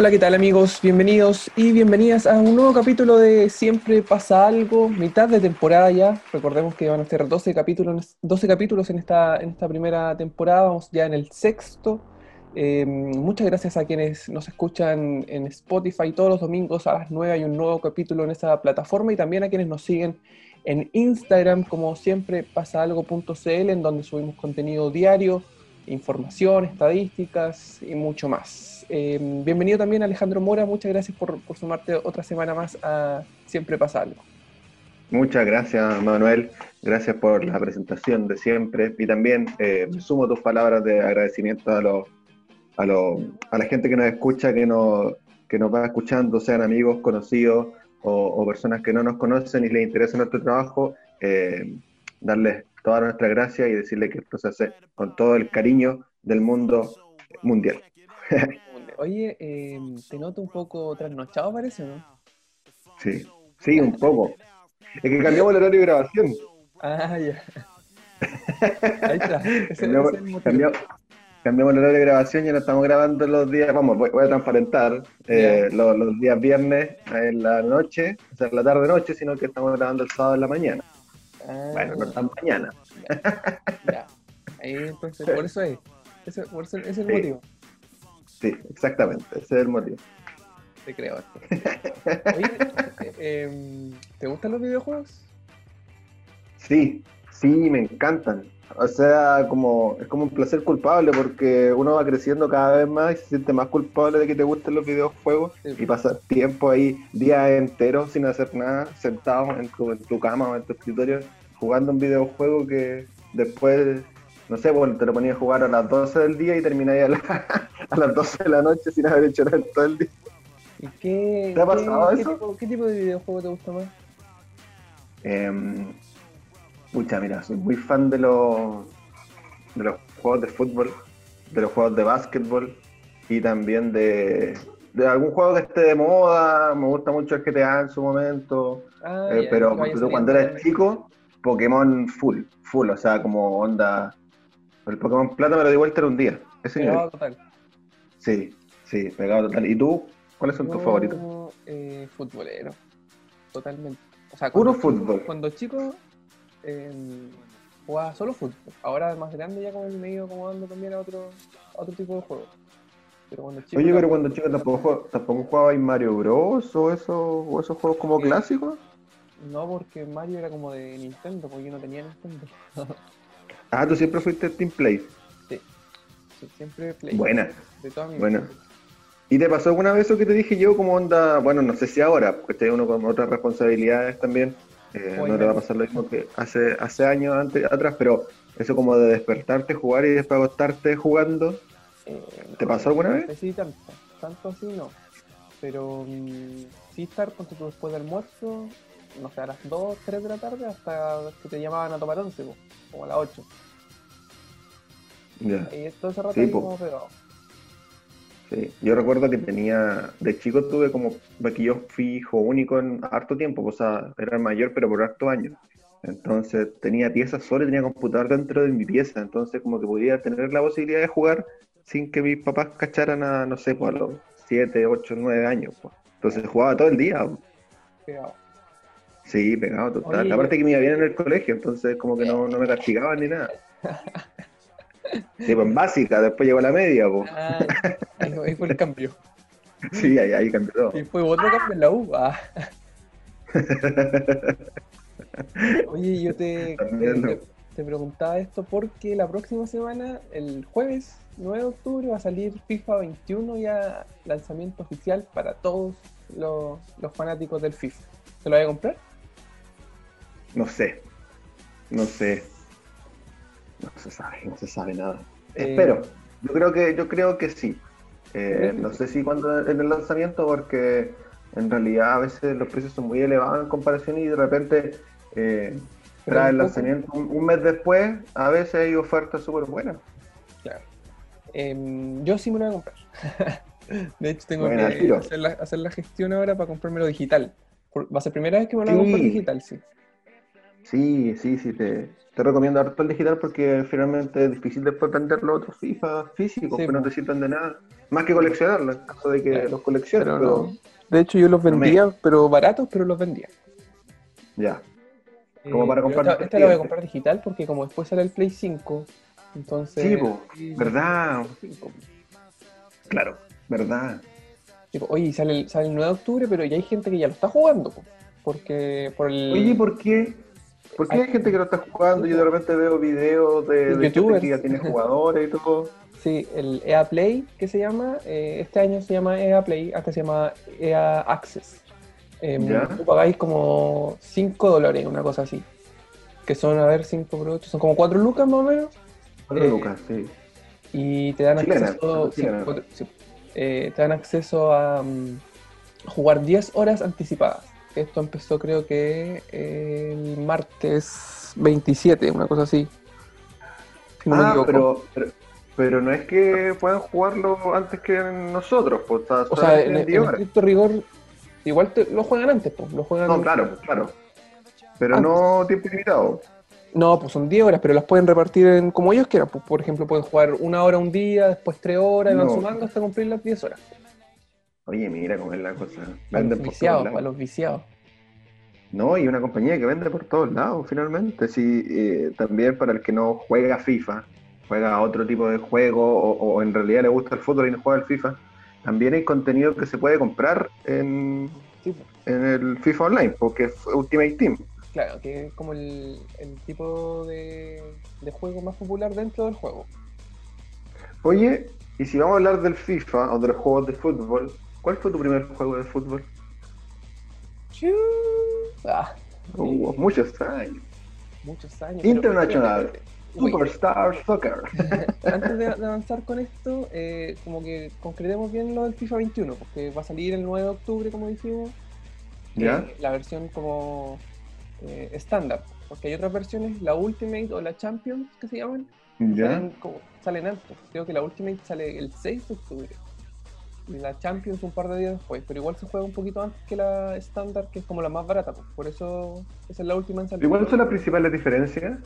Hola, ¿qué tal amigos? Bienvenidos y bienvenidas a un nuevo capítulo de Siempre pasa algo, mitad de temporada ya. Recordemos que van a ser 12 capítulos, 12 capítulos en esta, en esta primera temporada, vamos ya en el sexto. Eh, muchas gracias a quienes nos escuchan en Spotify todos los domingos a las 9 hay un nuevo capítulo en esa plataforma y también a quienes nos siguen en Instagram como siempre pasa algo.cl en donde subimos contenido diario, información, estadísticas y mucho más. Eh, bienvenido también Alejandro Mora, muchas gracias por, sumarte otra semana más a Siempre pasa algo. Muchas gracias Manuel, gracias por la presentación de siempre y también eh, sumo tus palabras de agradecimiento a los a, lo, a la gente que nos escucha, que nos, que nos va escuchando, sean amigos, conocidos o, personas que no nos conocen y les interesa nuestro trabajo, eh, darles toda nuestra gracia y decirle que esto se hace con todo el cariño del mundo mundial. Oye, eh, te noto un poco trasnochado, parece, ¿no? Sí, sí, un poco. Es que cambiamos el horario de grabación. Ah, ya. Ahí está. Ese, cambiamos, ese cambiamos, cambiamos el horario de grabación, ya no estamos grabando los días, vamos, voy, voy a transparentar, eh, los, los, días viernes en la noche, o sea, en la tarde-noche, sino que estamos grabando el sábado en la mañana. Ah, bueno, no tan mañana. Ya. ya. Ahí, entonces, por eso es. Ese, por eso, ese es el Sí. motivo. Sí, exactamente, ese es el motivo. Te creo. Oye, eh, ¿te gustan los videojuegos? Sí, sí, me encantan. O sea, como es como un placer culpable porque uno va creciendo cada vez más y se siente más culpable de que te gusten los videojuegos Sí. y pasar tiempo ahí días enteros sin hacer nada, sentado en tu, en tu cama o en tu escritorio jugando un videojuego que después, no sé, bueno, te lo ponías a jugar a las 12 del día y termináis a, la- a las 12 de la noche sin haber hecho nada todo el día. ¿Y qué, ¿Te ha pasado qué eso? tipo, qué tipo de videojuego te gusta más? Eh, pucha, mira, soy muy fan de los, de los juegos de fútbol, de los juegos de básquetbol y también de, de algún juego que esté de moda. Me gusta mucho el GTA en su momento, Ah, eh, pero cuando saliendo era chico, Pokémon full, full, o sea, como onda. El Pokémon Plata me lo di vuelta en un día. Ese. Pegado total. Sí, sí, pegado total. ¿Y tú? ¿Cuáles son tus favoritos? eh, futbolero. Totalmente. O sea, Puro cuando chico- fútbol. Cuando chico eh, jugaba solo fútbol. Ahora más grande ya como me he ido acomodando también a otro, a otro tipo de juego. Pero cuando chico. Oye, pero cuando chico tampoco, jugaba- tampoco jugabais Mario Bros. o, eso, o esos juegos como Sí. clásicos. No, porque Mario era como de Nintendo, porque yo no tenía Nintendo. Ah, tú siempre fuiste Team Play. Sí, siempre Play. Buena. De toda mi Buena. vida. ¿Y te pasó alguna vez eso que te dije yo como onda? Bueno, no sé si ahora, porque estoy uno con otras responsabilidades también. Eh, no te va a pasar lo mismo que hace, hace años antes, atrás, pero eso como de despertarte, jugar y después acostarte jugando. Eh, ¿Te pasó alguna vez? No si tanto, tanto así no. Pero mm, sí estar tú, después del almuerzo, no sé, a las 2, 3 de la tarde hasta que te llamaban a tomar once, po, como a las 8. Ya. Y todo ese rato Sí, ahí como pegado. Sí, yo recuerdo que tenía, de chico tuve como, porque yo fui hijo único en harto tiempo, o sea, era mayor pero por harto años. Entonces tenía piezas sola y tenía computador dentro de mi pieza, entonces como que podía tener la posibilidad de jugar sin que mis papás cacharan a, no sé, pues a los 7, 8, 9 años. pues. Entonces jugaba todo el día. pues. pegado. Sí, pegado total. Oye, Aparte que me iba bien en el colegio, entonces como que no, no me castigaban ni nada. Sí, pues en básica, después llegó la media, pues. Ah, ahí, ahí fue el cambio. Sí, ahí, ahí cambió todo. Y fue otro cambio en la U. ah. Oye, yo te, te, te preguntaba esto porque la próxima semana, el jueves 9 de octubre, va a salir FIFA 21 ya lanzamiento oficial para todos los, los fanáticos del FIFA. ¿Se lo voy a comprar? No sé. No sé. No se sabe, no se sabe nada. Eh, Espero. Yo creo que, yo creo que sí. Eh, ¿Crees que no sé si cuando en el lanzamiento, porque en realidad a veces los precios son muy elevados en comparación y de repente eh, un el lanzamiento, un, un mes después, a veces hay ofertas súper buenas. Claro. Em, yo sí me lo voy a comprar. De hecho, tengo que hacer la, hacer la gestión ahora para comprármelo digital. Va a ser primera vez que me lo voy a comprar digital, sí. Sí, sí, sí, te, te recomiendo harto el digital porque finalmente es difícil después vender los otros FIFA físicos Sí, que no te sirven de nada. Más que coleccionarlos, en caso de que Claro, los colecciones. Pero Pero, no. De hecho, yo los no me- vendía, pero baratos, pero los vendía. Ya. Como para comprar Esta, esta la voy a comprar digital porque como después sale el Play 5, entonces... Sí, po, ¿verdad? Play 5. Claro, ¿verdad? Oye, sale, el- sale el 9 de octubre, pero ya hay gente que ya lo está jugando, po, porque por el... Oye, ¿por qué? ¿Por qué hay gente que lo está jugando? Yo de repente veo videos de, de gente que ya tiene jugadores y todo. Sí, el EA Play, que se llama, eh, este año se llama EA Play, antes se llama EA Access. Eh, tú pagáis como 5 dólares, una cosa así. Que son, a ver, 5 por 8, son como 4 lucas más o menos. Cuatro Eh, lucas, sí. Y te dan Chilena, acceso, sí, sí. Eh, te dan acceso a mm, jugar 10 horas anticipadas. Esto empezó creo que el martes 27, una cosa así. Si no ah, pero, pero, pero no es que puedan jugarlo antes que nosotros, pues, o sea, O sea, en, en 10 horas. estricto rigor, igual te- lo juegan antes, pues. Lo juegan No, claro, claro. Pero Antes. no tiempo limitado. No, pues son 10 horas, pero las pueden repartir en como ellos quieran. Pues, por ejemplo, pueden jugar una hora un día, después 3 horas, y van No. sumando hasta cumplir las 10 horas. Oye, mira cómo es la cosa. Para Venden los viciados, todos para lados. los viciados. No, y una compañía que vende por todos lados, finalmente. Sí, eh, también para el que no juega FIFA, juega otro tipo de juego o, o en realidad le gusta el fútbol y no juega el FIFA, también hay contenido que se puede comprar en, Sí, pues. en el FIFA Online, porque es Ultimate Team. Claro, que es como el, el tipo de, de juego más popular dentro del juego. Oye, y si vamos a hablar del FIFA o de los juegos de fútbol, ¿cuál fue tu primer juego de fútbol? Ah, Uh, muchos años. muchos años. Internacional. Uy, Superstar Soccer. antes de, de avanzar con esto, eh, como que concretemos bien lo del FIFA 21, porque va a salir el 9 de octubre, como dijimos. ¿Ya? eh, la versión como eh, estándar, porque hay otras versiones, la Ultimate o la Champions, que se llaman, ¿Ya? salen, como- salen antes. Creo que la Ultimate sale el 6 de octubre. La Champions un par de días después, pero igual se juega un poquito antes que la estándar, que es como la más barata, pues, por eso esa es la última en salir. ¿Y cuáles son las principales diferencias?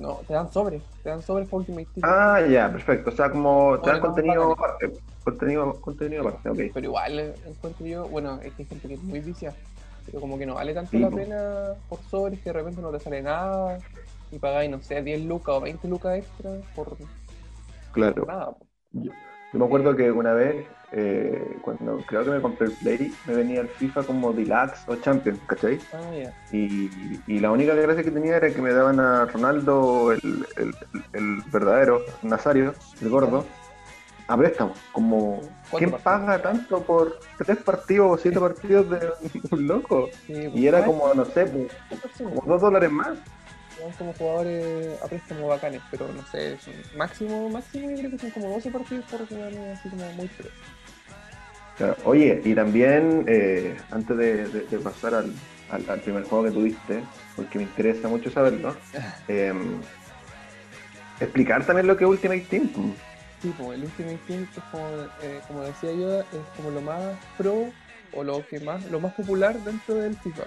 No, te dan sobres, te dan sobres para Ultimate Team. Ah, ya, perfecto. O sea, como te dan contenido aparte. Contenido, contenido aparte, ok. Pero igual eh, encuentro yo, bueno, es que hay gente que es muy vicia, pero como que no vale tanto Sí, la pena por sobres que de repente no te sale nada y pagáis, no sé, 10 lucas o 20 lucas extra por Claro. nada. po. Yo me acuerdo que una vez, eh, cuando creo que me compré el Play, me venía el FIFA como Deluxe o Champions, ¿cachai? Ah, ya. Y, y la única gracia que tenía era que me daban a Ronaldo, el, el- el verdadero, Nazario, el gordo, a préstamo. Como, ¿quién partidos? paga tanto por tres partidos o siete partidos de un loco? Sí, Y era como, no sé, pues, como dos dólares más. Son como jugadores a préstamo bacanes, pero no sé, son máximo, máximo yo creo que son como 12 partidos por jugador así como muy pro. Claro. Oye, y también, eh, antes de, de- de pasar al, al- al primer juego que tuviste, porque me interesa mucho saberlo, eh, explicar también lo que es Ultimate Team. Sí, pues el Ultimate Team, que es como, eh, como decía yo, es como lo más pro o lo que más lo más popular dentro del FIFA,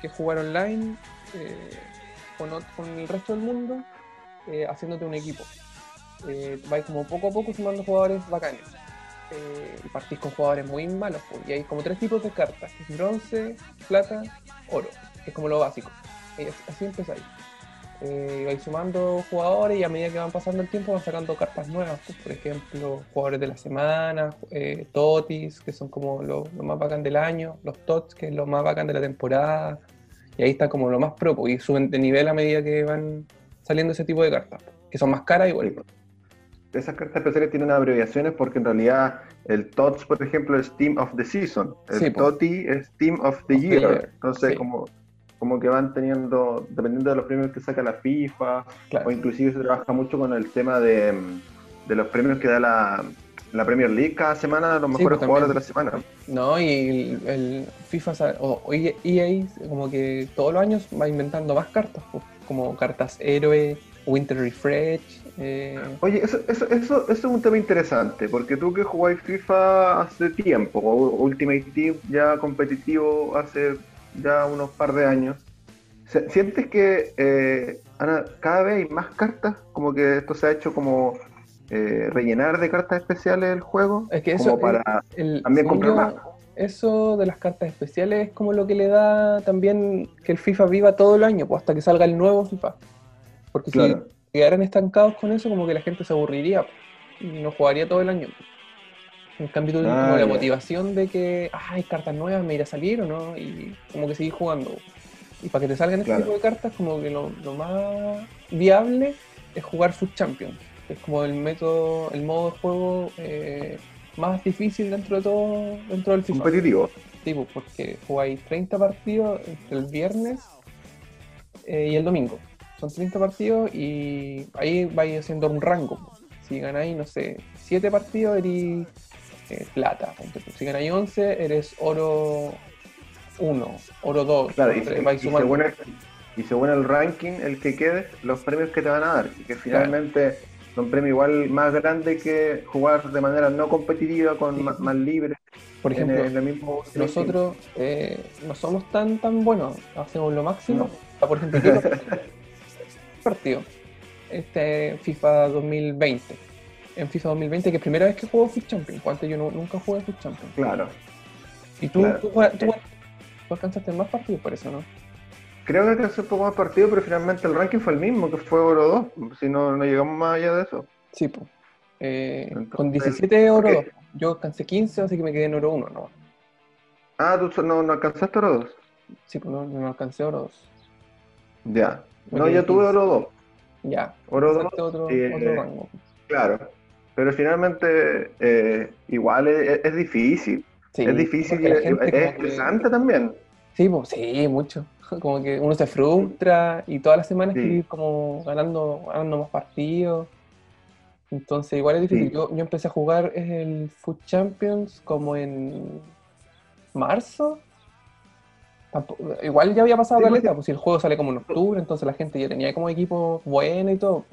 que es jugar online eh, con, con el resto del mundo, eh, haciéndote un equipo. Eh, vais como poco a poco sumando jugadores bacanes. Eh, y partís con jugadores muy malos, pues, y hay como tres tipos de cartas, es bronce, plata, oro, es como lo básico. Así- empezáis. Eh, vais sumando jugadores y a medida que van pasando el tiempo van sacando cartas nuevas. pues, por ejemplo, jugadores de la semana, Totis, que son como lo, lo más bacán del año, los Tots, que es lo más bacán de la temporada. Y ahí está como lo más pro, pues, y suben de nivel a medida que van saliendo ese tipo de cartas, que son más caras igual. Esas cartas especiales tienen abreviaciones porque en realidad el TOTS, por ejemplo, es Team of the Season. El Sí. TOTI es Team of the Of the Year. Year, Entonces, sí. como, como que van teniendo, dependiendo de los premios que saca la FIFA, Claro. o inclusive se trabaja mucho con el tema de, de los premios que da la, la Premier League cada semana los mejores pues, jugadores de la semana. No, y el, el FIFA o, EA como que todos los años va inventando más cartas, pues, como cartas héroe, Winter Refresh. eh, Oye, eso, eso, eso, eso es un tema interesante, porque tú que jugáis FIFA hace tiempo, o Ultimate Team ya competitivo hace ya unos par de años, ¿Sientes que eh, Ana, cada vez hay más cartas? Como que esto se ha hecho como eh, rellenar de cartas especiales el juego. Es que eso para también comprar más. Eso de las cartas especiales es como lo que le da también que el FIFA viva todo el año, pues hasta que salga el nuevo FIFA. Porque si quedaran estancados con eso, como que la gente se aburriría y no jugaría todo el año. En cambio, tú tienes como ah, la motivación de que ah, hay cartas nuevas, me irá a salir o no, y como que seguir jugando. Y para que te salgan este tipo de cartas, como que lo, más viable es jugar Food Champions. Es como el método, el modo de juego eh, más difícil dentro de todo, dentro del FIFA. Competitivo. Sí, pues, porque jugáis 30 partidos entre el viernes eh, y el domingo. Son 30 partidos y ahí vais haciendo un rango. Si ganáis, no sé, 7 partidos, eres eh, plata. Si ganáis 11, eres oro 1, oro 2. Claro, y, según el, y, según el, ranking, el que quede, los premios que te van a dar. que finalmente son premios igual más grandes que jugar de manera no competitiva, con más, libre. Por ejemplo, nosotros eh, no somos tan tan buenos, hacemos lo máximo. Por ejemplo, yo partido, este FIFA 2020. En FIFA 2020, que es primera vez que juego Foot Champions, antes yo nunca jugué Foot Champions. Claro. ¿Y tú, tú, tú, alcanzaste más partidos por eso, no? Creo que alcancé un poco más partidos, pero finalmente el ranking fue el mismo, que fue oro 2, si no, no llegamos más allá de eso. Sí, pues. con 17 oro 2. Yo alcancé 15, así que me quedé en oro 1, ¿no? Ah, ¿tú no, no alcanzaste oro 2? Sí, pues no, no alcancé oro 2. Ya. no, yo tuve oro 2. Ya. Oro 2. Otro, eh, otro rango. Claro. Pero finalmente, eh, igual es, es difícil. Sí, es difícil y es, estresante también. Sí, pues, sí, mucho como que uno se frustra y todas las semanas quiere ir como ganando, ganando más partidos. Entonces igual es difícil. Yo, yo, empecé a jugar el Food Champions como en marzo. igual ya había pasado la letra, pues si el juego sale como en octubre, entonces la gente ya tenía como equipo bueno y todo.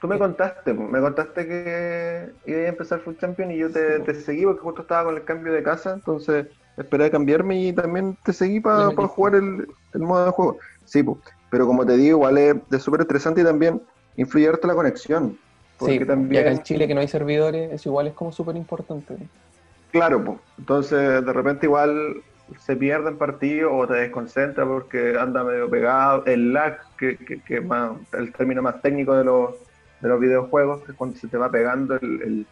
Tú me contaste, me contaste que iba a empezar Food Champions y yo te, te seguí porque justo estaba con el cambio de casa, entonces esperé a cambiarme y también te seguí para jugar el, modo de juego. Sí, pero como te digo, igual es súper estresante y también influye harto la conexión. sí, también... y acá en Chile que no hay servidores, es igual es como súper importante. Claro, pues. Entonces, de repente igual se pierde el partido o te desconcentra porque anda medio pegado. El lag, que, que, más, el término más técnico de los, de los videojuegos, que es cuando se te va pegando el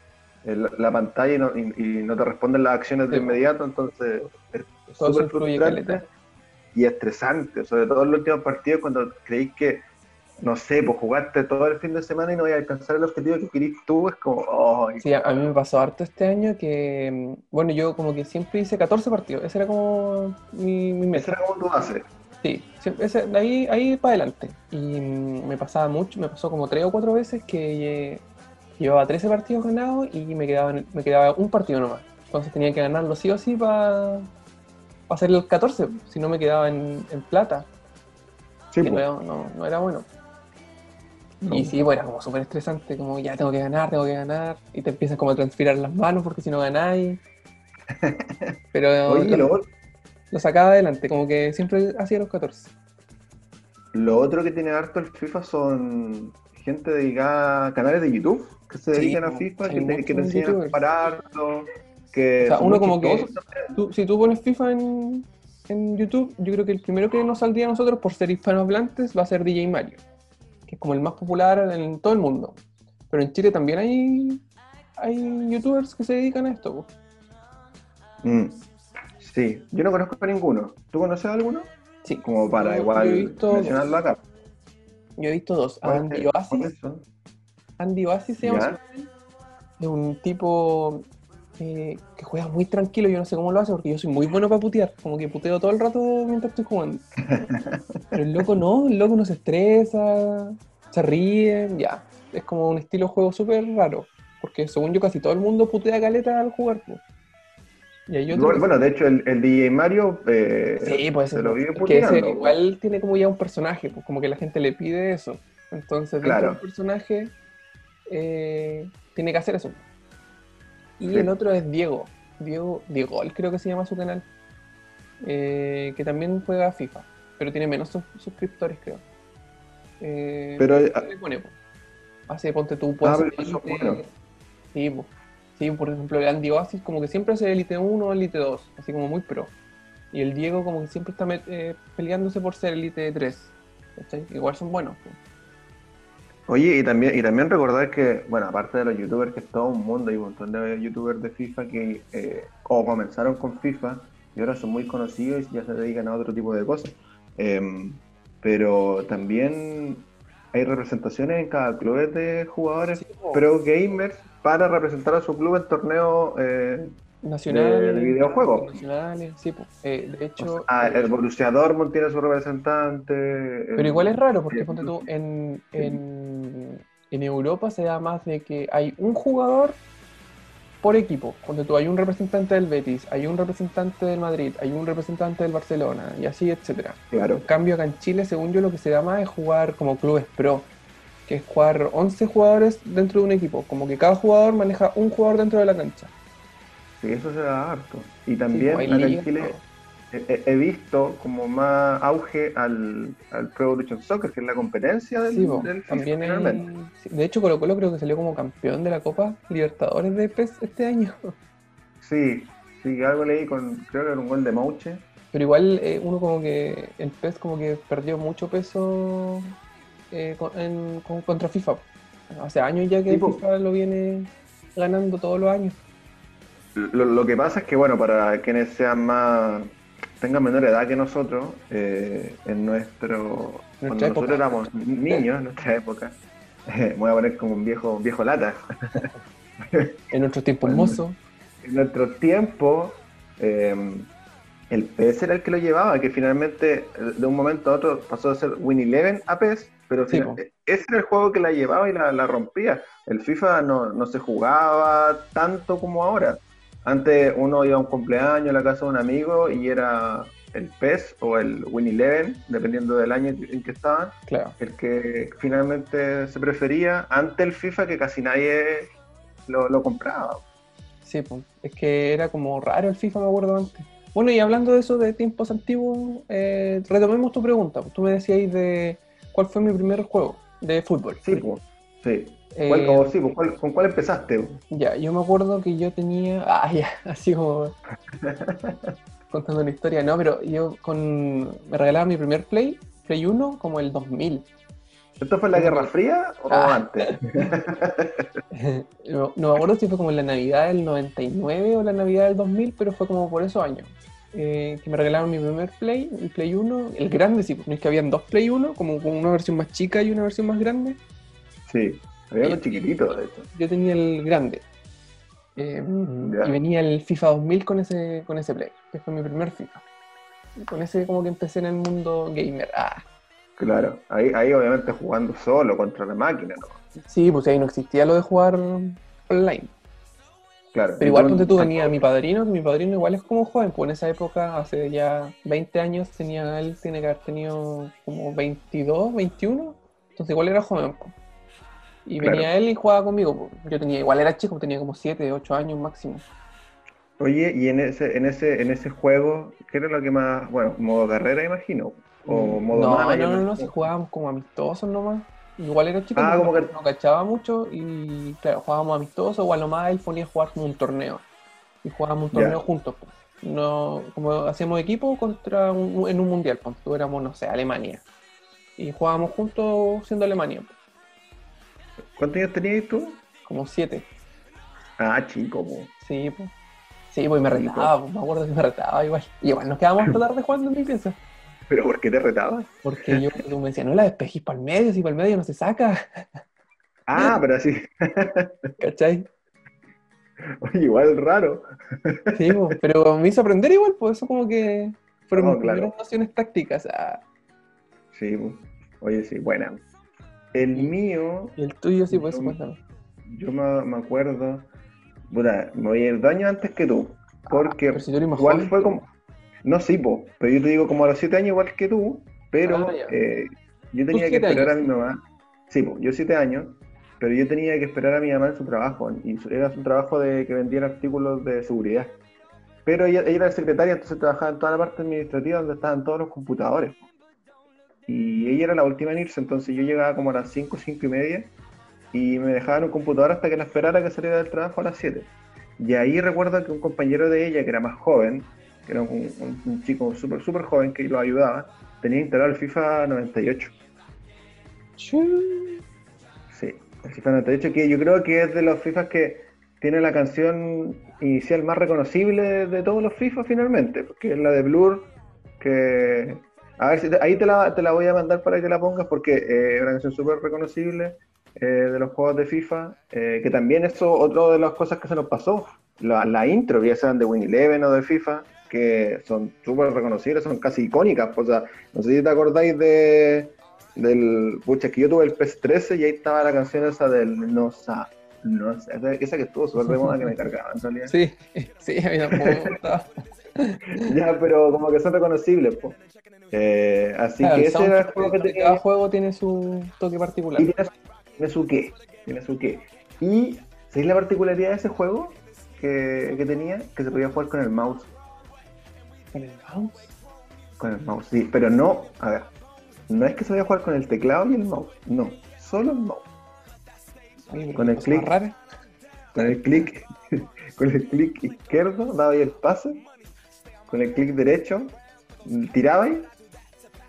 la pantalla y no, y, no, te responden las acciones de inmediato, entonces es súper frustrante y estresante, sobre todo en los últimos partidos cuando creéis que, no sé, pues jugaste todo el fin de semana y no vais a alcanzar el objetivo que querís tú, es como, oh, Sí, a mí me pasó harto este año que, bueno, yo como que siempre hice 14 partidos, ese era como mi, mi meta. Ese era como tu base. Sí, ese, de ahí, ahí para adelante. Y me pasaba mucho, me pasó como tres o cuatro veces que llevaba 13 partidos ganados y me quedaba, me quedaba un partido nomás. Entonces tenía que ganarlo sí o sí para hacer el 14, si no me quedaba en, plata. Sí, no, no, era bueno. Y sí, bueno, era como súper estresante, como ya tengo que ganar, tengo que ganar, y te empiezas como a transpirar las manos porque si no ganáis. Pero lo, lo, sacaba adelante, como que siempre hacía los 14. Lo otro que tiene harto el FIFA son gente dedicada a canales de YouTube que se dedican a FIFA, que te, que te enseñan a. Que o sea, uno como que, si tú pones FIFA en, en, YouTube, yo creo que el primero que nos saldría a nosotros por ser hispanohablantes va a ser DJ Mario, que es como el más popular en todo el mundo. Pero en Chile también hay, hay youtubers que se dedican a esto. Mm, sí, yo no conozco a ninguno. ¿Tú conoces a alguno? Sí. Como para igual mencionarlo acá. Yo he visto dos. Andy Oasis. Andy Oasis se llama. Es un tipo eh, que juega muy tranquilo. Yo no sé cómo lo hace porque yo soy muy bueno para putear. Como que puteo todo el rato mientras estoy jugando. Pero el loco no, el loco no se estresa, se ríe. Ya. Es como un estilo de juego súper raro. Porque según yo, casi todo el mundo putea caleta al jugar. Y bueno, de hecho, el, el DJ Mario eh, sí, pues, se lo vive puteando. igual tiene como ya un personaje, pues como que la gente le pide eso. Entonces, claro. el personaje eh, tiene que hacer eso. Y el otro es Diego, Diego, Diego, él creo que se llama su canal, eh, que también juega FIFA. pero tiene menos sus- suscriptores, creo. Eh, Pero, ¿qué ah, le pone, po? Así, ponte tú, puedes Ah, pero hacer eso es Elite- bueno. Sí, po. Sí, por ejemplo, el Andy Oasis como que siempre hace Elite 1 o Elite 2, así como muy pro. Y el Diego como que siempre está eh, peleándose por ser Elite 3. ¿cachai? Igual son buenos. po. Oye, y también, y también recordar que, bueno, aparte de los youtubers, que es todo un mundo, hay un montón de youtubers de FIFA que eh, o comenzaron con FIFA y ahora son muy conocidos y ya se dedican a otro tipo de cosas. Em, pero también hay representaciones en cada club de jugadores Sí, pro gamers para representar a su club en torneos. eh, nacionales, de videojuegos. Nacionales, sí. Eh, de hecho, ah, el Borussia Dortmund tiene su representante. Pero igual es raro porque Sí. ponte tú, en, en, en Europa se da más de que hay un jugador por equipo. Ponte tú, hay un representante del Betis, hay un representante del Madrid, hay un representante del Barcelona y así, etcétera. Claro. En cambio acá en Chile, según yo, lo que se da más es jugar como clubes pro, que es jugar 11 jugadores dentro de un equipo, como que cada jugador maneja un jugador dentro de la cancha. Sí, eso se da harto. Y también acá en Chile he, he visto como más auge al, al Pro Evolution Soccer, que es la competencia del, Sí, del también sí, De hecho, Colo Colo creo que salió como campeón de la Copa Libertadores de PES este año. Sí, sí, algo leí con, creo que era un gol de Mauche. Pero igual eh, uno como que el PES como que perdió mucho peso eh, con- en- con- contra FIFA. Hace años ya que Sí, po. FIFA lo viene ganando todos los años. Lo, lo que pasa es que, bueno, para quienes sean más, tengan menor edad que nosotros, eh, en nuestro, cuando nosotros éramos niños, en nuestra época, me voy a poner como un viejo, un viejo lata. En nuestros tiempos Bueno. mozos. en nuestro tiempo, eh, el PES era el que lo llevaba, que finalmente eh, de un momento a otro pasó de ser Win Eleven a PES, pero Sí, final- po. ese era el juego que la llevaba y la, la rompía. El FIFA no, no se jugaba tanto como ahora. Antes uno iba a un cumpleaños a la casa de un amigo y era el PES o el Win Eleven, dependiendo del año en que estaban, Claro. el que finalmente se prefería ante el FIFA que casi nadie lo, lo compraba. Sí, es que era como raro el FIFA, me acuerdo antes. Bueno, y hablando de eso de tiempos antiguos, eh, retomemos tu pregunta. Tú me decías de cuál fue mi primer juego de fútbol. Sí, pues, sí. Eh, ¿Cuál, o sí, pues, ¿cuál- ¿Con cuál empezaste? Ya, yo me acuerdo que yo tenía. Ah, ya, así como. contando una historia, no, pero yo con. Me regalaba mi primer Play, Play 1, como el 2000. ¿Esto fue en la Guerra Fría o Ah. antes? no, no me acuerdo si fue como en la Navidad del 99 o la Navidad del 2000, pero fue como por esos años. Eh, que me regalaron mi primer Play, el Play 1, el grande, sí, pues no es que habían dos Play 1, como con una versión más chica y una versión más grande. Sí, había uno chiquitito, de hecho. Yo tenía el grande. Eh, Ya. y venía el FIFA 2000 con ese, con ese Play, que fue mi primer FIFA. Y con ese como que empecé en el mundo gamer. Ah, Claro, ahí, ahí obviamente jugando solo contra la máquina, ¿no? sí, pues ahí no existía lo de jugar online. Claro. Pero igual Y ponte tú, venía mi padrino, que mi padrino igual es como joven, pues en esa época, hace ya 20 años, tenía él tiene que haber tenido como 22, 21, entonces igual era joven. pues. Y Claro. venía él y jugaba conmigo. Yo tenía, igual era chico, tenía como 7, 8 años máximo. Oye, y en ese, en ese, en ese juego, ¿qué era lo que más, bueno, modo carrera imagino? O modo Mm, no, manager, no, no, no, si jugábamos como amistosos nomás. Igual era chico, Ah, no, como que- no cachaba mucho y claro, jugábamos amistosos o a lo más él ponía a jugar como un torneo. Y jugábamos un torneo juntos. pues. No, como hacíamos equipo contra un- en un mundial, pues éramos, no sé, Alemania. Y jugábamos juntos siendo Alemania, pues, ¿Cuántos años tenías tú? como siete. Ah, chico, po. Sí, pues. Sí, pues me retaba, pues, me acuerdo que me retaba igual. Y igual nos quedábamos hasta tarde jugando en mi pieza. ¿Pero por qué te retabas? Porque yo tú me decía, no la despejís para el medio, si para el medio no se saca. Ah, pero así, ¿Cachai? oye, igual raro. Sí, po, pero me hizo aprender igual, pues eso como que fueron No, mis claro. primeras nociones tácticas. ah, Sí, po. oye, sí, buena. El mío, y el tuyo sí, pues cuéntame. yo me, me acuerdo, puta, me voy a ir dos años antes que tú, porque Pero si tú igual joven, fue como, no, sí, po, pero yo te digo como a los siete años igual que tú, pero Ah, eh, yo tenía que esperar años? a mi mamá, sí, po, yo siete años, pero yo tenía que esperar a mi mamá en su trabajo, y era un trabajo de que vendían artículos de seguridad. Pero ella, ella era secretaria, entonces trabajaba en toda la parte administrativa donde estaban todos los computadores. Y ella era la última en irse, entonces yo llegaba como a las 5, 5 y media y me dejaban un computador hasta que la esperara que saliera del trabajo a las 7. Y ahí recuerdo que un compañero de ella, que era más joven, que era un, chico súper, súper joven que lo ayudaba, tenía instalado el FIFA 98. Sí, el FIFA 98, que yo creo que es de los FIFA que tiene la canción inicial más reconocible de todos los FIFA finalmente, que es la de Blur, que... A ver, si ahí te la, te la voy a mandar para que la pongas porque eh, es una canción súper reconocible eh, de los juegos de FIFA, eh, que también eso, otra de las cosas que se nos pasó, la, la intro, ya sean de Win Eleven o de FIFA, que son súper reconocibles, son casi icónicas, o sea, no sé si te acordáis de del pucha, que yo tuve el PES 13 y ahí estaba la canción esa del No Sa, no sé, esa que estuvo súper de moda que me cargaba en realidad. Sí, sí, a mí tampoco ya, pero como que son reconocibles, pues. Eh, así que ese era el juego que tenía. Cada juego tiene su toque particular. Y tiene su, qué, tiene su qué. Y, ¿sabéis la particularidad de ese juego que, que tenía? Que se podía jugar con el mouse. ¿Con el mouse? Con el mouse, sí, pero no, a ver, no es que se vaya a jugar con el teclado y el mouse, no, solo el mouse. con el clic, con el clic, con el clic izquierdo daba ahí el pase, con el clic derecho tiraba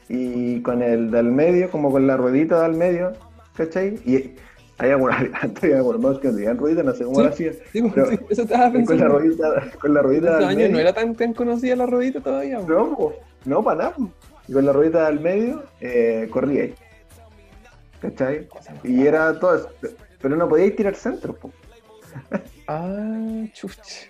y con el del medio, como con la ruedita del medio, ¿cachai? Y hay algunos, algunos que tenían ruedita, no sé cómo lo hacían. Sí, sí, eso estaba pensando. Con la ruedita, con la ruedita del medio. no era tan, tan conocida la ruedita todavía. No, no, para nada y con la ruedita del medio eh, corría ahí. ¿Cachai? Y era todo eso. Pero no podíais tirar centro, po. Ah,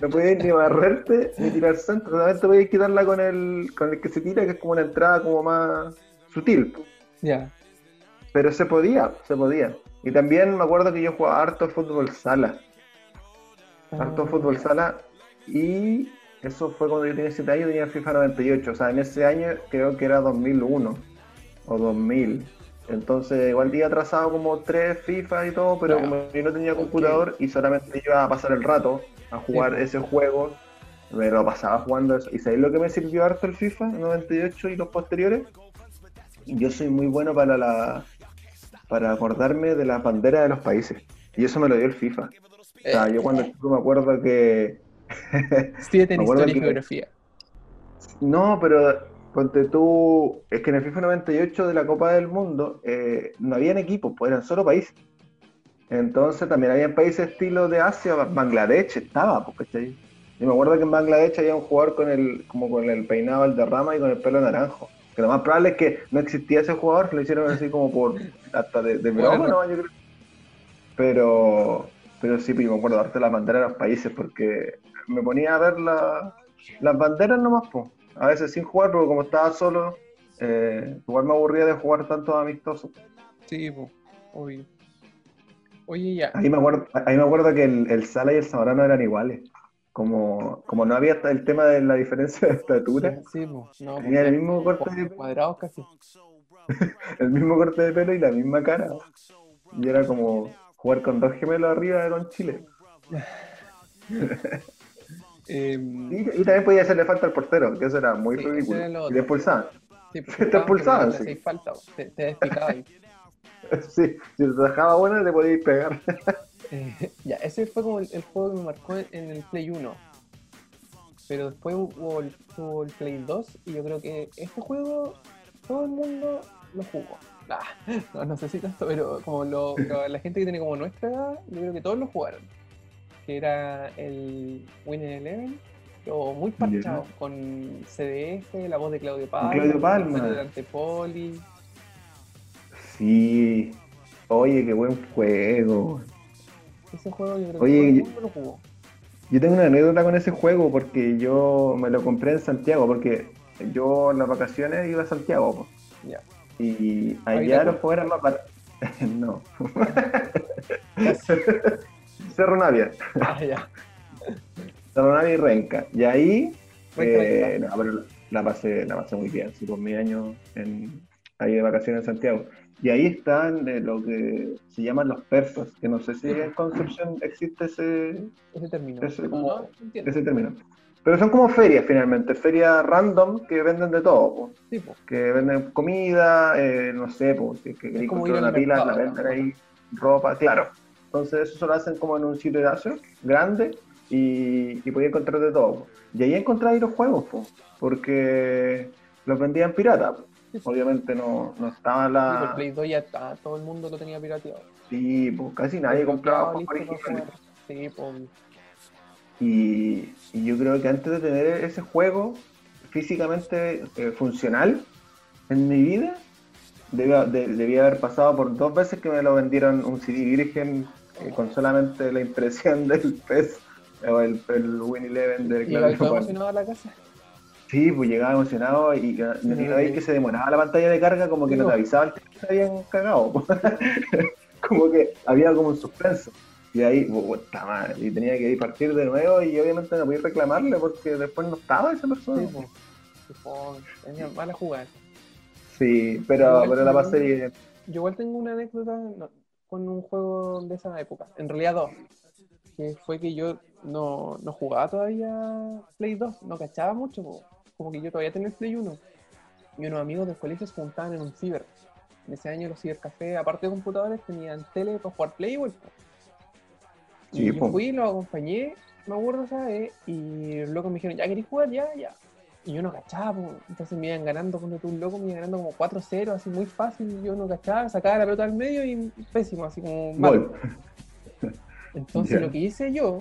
No podíais ni barrerte ni tirar centro. Solamente podíais quitarla con el, con el que se tira, que es como una entrada como más sutil. Ya. Pero se podía, se podía. Y también me acuerdo que yo jugaba harto fútbol sala. Harto ah. fútbol sala. Y eso fue cuando yo tenía 7 años, tenía FIFA 98. O sea, en ese año creo que era 2001 o 2000. Entonces, igual día atrasado como 3 FIFA y todo, pero como yo no tenía computador y solamente iba a pasar el rato a jugar ese juego, me lo pasaba jugando eso. ¿Y sabéis lo que me sirvió harto el FIFA 98 y los posteriores? Yo soy muy bueno para la para acordarme de las banderas de los países. Y eso me lo dio el FIFA. O sea, yo cuando me acuerdo que Estudiate en historia y geografía. No, pero ponte tú, es que en el FIFA 98 de la Copa del Mundo eh, no habían equipos, pues eran solo países. Entonces también había países estilo de Asia, Bangladesh estaba, porque Yo me acuerdo que en Bangladesh había un jugador con el, como con el peinado al derrama y con el pelo naranjo. Que lo más probable es que no existía ese jugador, lo hicieron así como por hasta de, de broma, ¿no? Yo creo. Pero, pero sí, pues, me acuerdo darte la bandera a los países porque me ponía a ver las banderas nomás, pues. A veces sin jugar, porque como estaba solo, eh, igual me aburría de jugar tanto amistoso. Sí, pues, obvio. Oye, ya. Ahí me acuerdo, ahí me acuerdo que el, el Sala y el Zamorano eran iguales. Como, como no había el tema de la diferencia de estatura, sí, pues, no, tenía el mismo corte de cuadrados casi. el mismo corte de pelo y la misma cara. Y era como jugar con dos gemelos arriba de con Chile. Em, y, también podía hacerle falta al portero, que eso era muy ridículo. Y le expulsaban. Sí, te expulsaban, sí. Falta, te, te despicaba ahí. sí, si te dejaba buena te podías pegar. Eh, ya, ese fue como el, juego que me marcó en el Play 1. Pero después hubo el, hubo el, Play 2 y yo creo que este juego todo el mundo lo jugó. Ah, no, no sé si tanto, pero como lo, la gente que tiene como nuestra edad, yo creo que todos lo jugaron que era el Winning Eleven, pero muy parchado, con CDF, la voz de Claudio Palma, Claudio Palma. de Poli. Sí, oye, qué buen juego. Ese juego yo creo que todo el mundo lo jugó. Yo tengo una anécdota con ese juego porque yo me lo compré en Santiago, porque yo en las vacaciones iba a Santiago. Ya. Y allá los juegos eran más para... no. Cerro Navia. Ah, ya. Cerro Navia y Renca. Y ahí, eh, no, pero la pasé, la pasé muy bien, sí, por mi año en, ahí de vacaciones en Santiago. Y ahí están de lo que se llaman los persas, que no sé si en Concepción existe ese, ese término. Ese, ese término. Pero son como ferias finalmente, ferias random que venden de todo. Sí, po. Que venden comida, eh, no sé, que, que queréis como ir una pila, la venden ahí, ropa, claro. Entonces eso lo hacen como en un sitio de Asia, grande, y, y podía encontrar de todo. po. Y ahí encontráis los juegos, po, porque los vendían pirata. po. Sí. Obviamente no, no estaba Sí, por la... Play 2 ya está, todo el mundo lo tenía pirateado. Sí, pues casi nadie compraba originales. Sí. Y, y yo creo que antes de tener ese juego físicamente eh, funcional en mi vida, debía, de- debía haber pasado por dos veces que me lo vendieron un CD virgen eh, con solamente la impresión del PES o el, el Win Eleven del todo Royale. emocionado a la casa. Sí, pues llegaba emocionado y, y no veis que se demoraba la pantalla de carga, como que no te avisaba el que se habían cagado. como que había como un suspenso. Y ahí, puta madre, y tenía que ir partir de nuevo y obviamente no podía reclamarle porque después no estaba esa persona. Sí. Sí, po. Tenía mala jugada. Sí, pero, pero la pasé bien. Yo igual tengo una anécdota no, con un juego de esa época. En realidad dos. Que fue que yo no, no jugaba todavía Play 2, no cachaba mucho. po. Como que yo todavía tenía el Play 1. Y unos amigos del colegio se juntaban en un ciber. En ese año los cibercafés, aparte de computadores, tenían tele para jugar Play po. Y Sí, yo fui, los acompañé, me acuerdo, ¿sabes? Y locos me dijeron, ¿ya queréis jugar? Ya, ya. Y yo no cachaba, entonces me iban ganando, cuando tú un loco, me iban ganando como 4-0, así muy fácil. Yo no cachaba, sacaba la pelota al medio y pésimo, así como. Gol. Entonces lo que hice yo,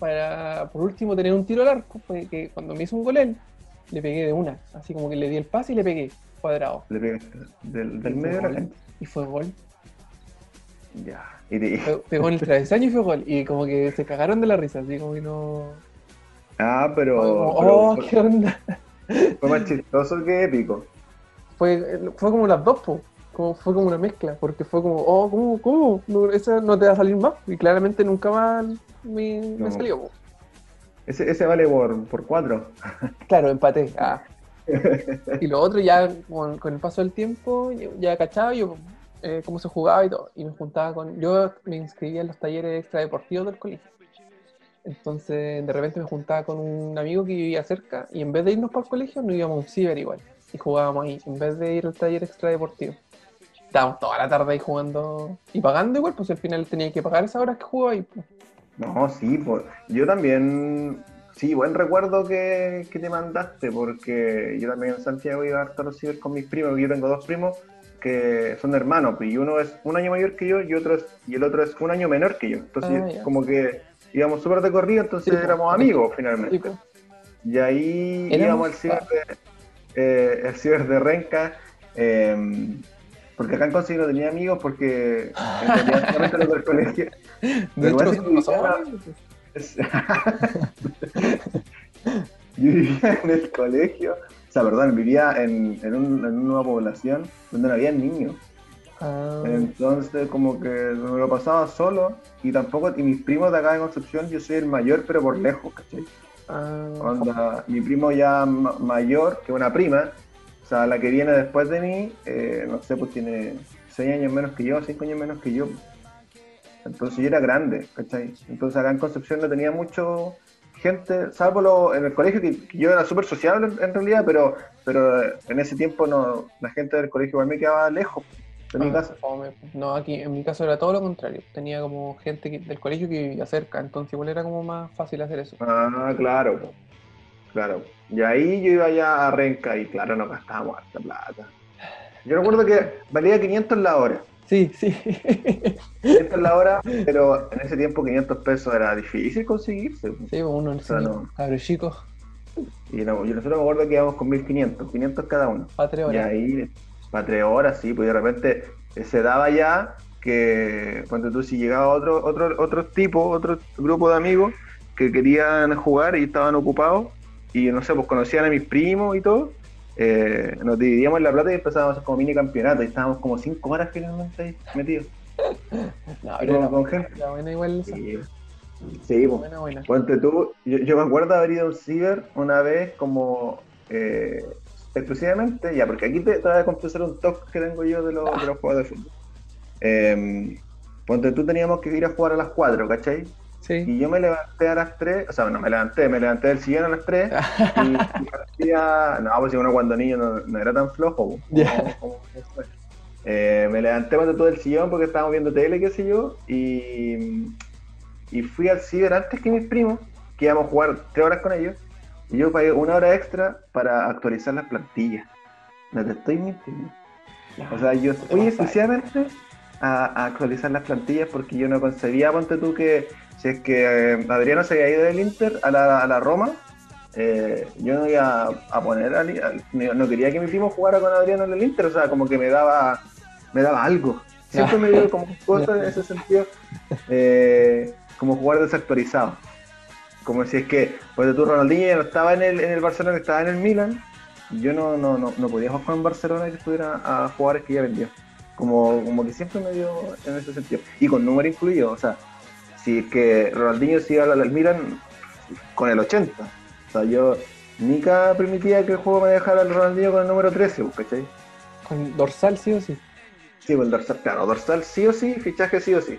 para por último tener un tiro al arco, fue que cuando me hizo un gol él, le pegué de una. Así como que le di el pase y le pegué, cuadrado. Le pegaste del, medio de la gol. gente. Y fue gol. Ya. Y te- Pe- Pegó en el travesaño y fue gol. Y como que se cagaron de la risa, así como que no. Ah, pero, oh, fue- qué onda. fue más chistoso que épico. Fue, fue como las dos, po. Como, fue como una mezcla, porque fue como, oh, ¿cómo? ¿Cómo? No, esa no te va a salir más. Y claramente nunca más me, salió, po. Ese, ese vale por, por cuatro. Claro, empaté. Ah. Y lo otro, ya con, con el paso del tiempo, ya cachaba yo eh, cómo se jugaba y todo. Y me juntaba con. Yo me inscribía en los talleres extradeportivos del colegio. Entonces, de repente me juntaba con un amigo que vivía cerca y en vez de irnos para el colegio, nos íbamos a un ciber igual. Y jugábamos ahí, en vez de ir al taller extradeportivo. Estábamos toda la tarde ahí jugando y pagando igual, pues al final tenía que pagar esas horas que jugaba ahí. pues. No, sí, pues, yo también, sí, buen recuerdo que, que te mandaste, porque yo también en Santiago iba a los ciber con mis primos, yo tengo dos primos que son hermanos, pues, y uno es un año mayor que yo y otro es, y el otro es un año menor que yo. Entonces, Ah, como que íbamos súper de corrido, entonces Sí, éramos amigos finalmente. Y, Y ahí íbamos al ciber de, eh, el ciber de Renca, eh, porque acá en Conci no tenía amigos, porque en realidad solamente los del colegio. de hecho, pues. Es- Yo vivía en el colegio, o sea, perdón, vivía en, en, un- en una nueva población donde no había niños. Ah, Entonces, como que me lo pasaba solo y tampoco, y mis primos de acá de Concepción, yo soy el mayor, pero por lejos, ¿cachai? ah, Onda, mi primo ya ma- mayor, que una prima, o sea, la que viene después de mí, eh, no sé, pues tiene 6 años menos que yo, 5 años menos que yo. Entonces yo era grande, ¿cachai? Entonces acá en Concepción no tenía mucho gente, salvo lo- en el colegio, que, que yo era súper sociable en, en realidad, pero, pero en ese tiempo no, la gente del colegio igual me quedaba lejos de mi fome. No, aquí en mi caso era todo lo contrario. Tenía como gente que- del colegio que vivía cerca, entonces igual era como más fácil hacer eso. Ah, claro, claro. Y ahí yo iba ya a Renca y claro, no gastábamos harta plata. Yo recuerdo que valía 500 la hora. Sí, sí. 500 la hora, pero en ese tiempo 500 pesos era difícil conseguirse. Sí, uno sea, enseña, no. cabrón chico, Y no, yo nosotros me acuerdo que íbamos con 1500, 500 cada uno. para tres Y horas. ahí, para tres horas, sí, pues de repente eh, se daba ya que, cuando tú si llegaba otro, otro, otro tipo, otro grupo de amigos que querían jugar y estaban ocupados, y no sé, pues conocían a mis primos y todo, eh, nos dividíamos en la plata y empezábamos a hacer como mini campeonato, y estábamos como cinco horas finalmente ahí metidos. No, pero con gente. buena igual. Sí, sí pues. Buena, buena. Ponte tú, yo, yo me acuerdo haber ido a un ciber una vez como eh, exclusivamente, ya, porque aquí te, te voy a confesar un toque que tengo yo de, los- de los juegos de fútbol. Eh, tú teníamos que ir a jugar a las 4, ¿cachai? Y yo me levanté a las 3, o sea, no me levanté, me levanté del sillón a las 3 y, partía, no, pues si uno cuando niño no, era tan flojo. eh, me levanté cuando todo el sillón porque estábamos viendo tele, qué sé yo, y, y fui al ciber antes que mis primos, que íbamos a jugar 3 horas con ellos, y yo pagué una hora extra para actualizar las plantillas. No te estoy mintiendo. O sea, yo fui exclusivamente a, actualizar las plantillas porque yo no concebía, ponte tú, que si es que eh, Adriano se había ido del Inter a la, a la Roma, eh, yo no iba a, poner, no quería que mi primo jugara con Adriano en el Inter, o sea, como que me daba, me daba algo. Siempre me dio como cosas en ese sentido, eh, como jugar desactualizado. Como si es que, pues tú Ronaldinho no estaba en el, en el Barcelona, estaba en el Milan, yo no, no, no, no podía jugar en Barcelona que estuviera a jugadores que ya vendió. Como, como que siempre me dio en ese sentido. Y con número incluido, o sea, si es que Ronaldinho se iba al Milan con el 80. O sea, yo nunca permitía que el juego me dejara el Ronaldinho con el número 13, pues, ¿cachai? Con dorsal sí o sí. Sí, con dorsal, claro, dorsal sí o sí, fichaje sí o sí.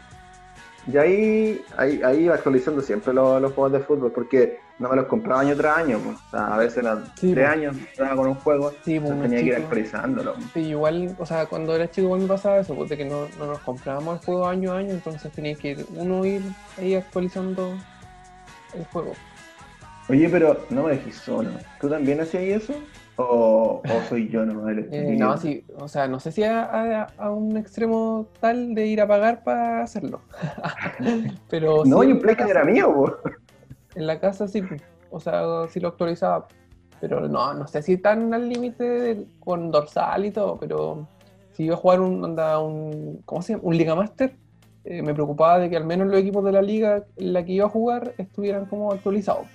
Y ahí, ahí, ahí iba actualizando siempre los, los, juegos de fútbol, porque no me los compraba año tras año. Pues. O sea, a veces tres pues. años, estaba con un juego, sí, pues, tenía que ir actualizándolo. Pues. Sí, igual, o sea, cuando era chico igual me pasaba eso, porque que no, no nos comprábamos el juego año a año, entonces tenía que ir, uno ir ahí actualizando el juego. Oye, pero no me dijiste solo. ¿Tú también hacías eso? ¿O, soy yo no? Eh, no, sí, o sea, no sé si a, un extremo tal de ir a pagar para hacerlo. Pero no, y un Play que era mío, En la casa sí, o sea, sí lo actualizaba. Pero no, no sé si tan al límite con dorsal y todo, pero si iba a jugar un, onda, un ¿cómo se llama? Un Liga Master, eh, me preocupaba de que al menos los equipos de la liga en la que iba a jugar estuvieran como actualizados.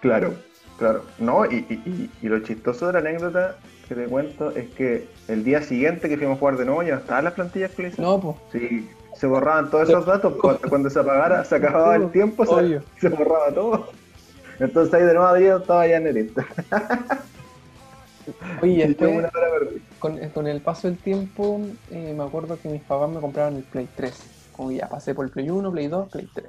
Claro, Claro, no, y, lo chistoso de la anécdota que te cuento es que el día siguiente que fuimos a jugar de nuevo ya estaban las plantillas actualizadas. No, pues. Sí, se borraban todos esos datos, cuando, se apagara, se acababa el tiempo, se, borraba todo. Entonces ahí de nuevo estaba ya en el Inter. Oye, después, con, con, el paso del tiempo, eh, me acuerdo que mis papás me compraron el Play 3. Como ya pasé por el Play 1, Play 2, Play 3.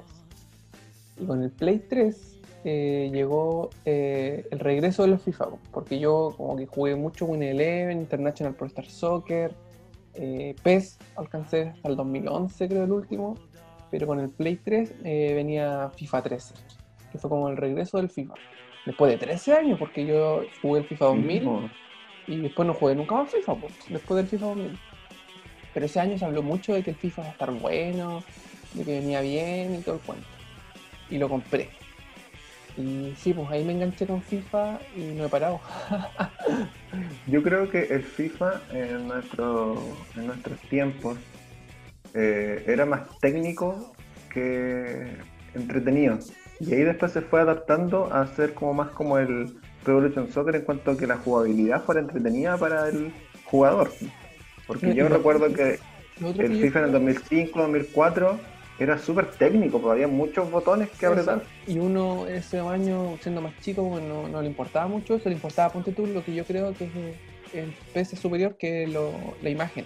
Y con el Play 3 eh, llegó eh, el regreso de los FIFA, porque yo como que jugué mucho Win Eleven, International Pro Star Soccer, eh, PES, alcancé hasta el 2011 creo el último, pero con el Play 3 venía FIFA 13, que fue como el regreso del FIFA. Después de 13 años, porque yo jugué el FIFA 2000 y después no jugué nunca más FIFA, después del FIFA 2000. Pero ese año se habló mucho de que el FIFA iba a estar bueno, de que venía bien y todo el cuento. Y lo compré y sí, pues ahí me enganché con FIFA y no he parado. Yo creo que el FIFA en, nuestro, en nuestros tiempos eh, era más técnico que entretenido. Y ahí después se fue adaptando a ser como más como el Revolution Soccer en cuanto a que la jugabilidad fuera entretenida para el jugador. Porque yo recuerdo que el FIFA en el 2005, 2004 era súper técnico, porque había muchos botones que apretar. Y uno ese año, siendo más chico, no, no, le importaba mucho eso, le importaba, ponte tú, lo que yo creo que es el PC superior que lo, la imagen.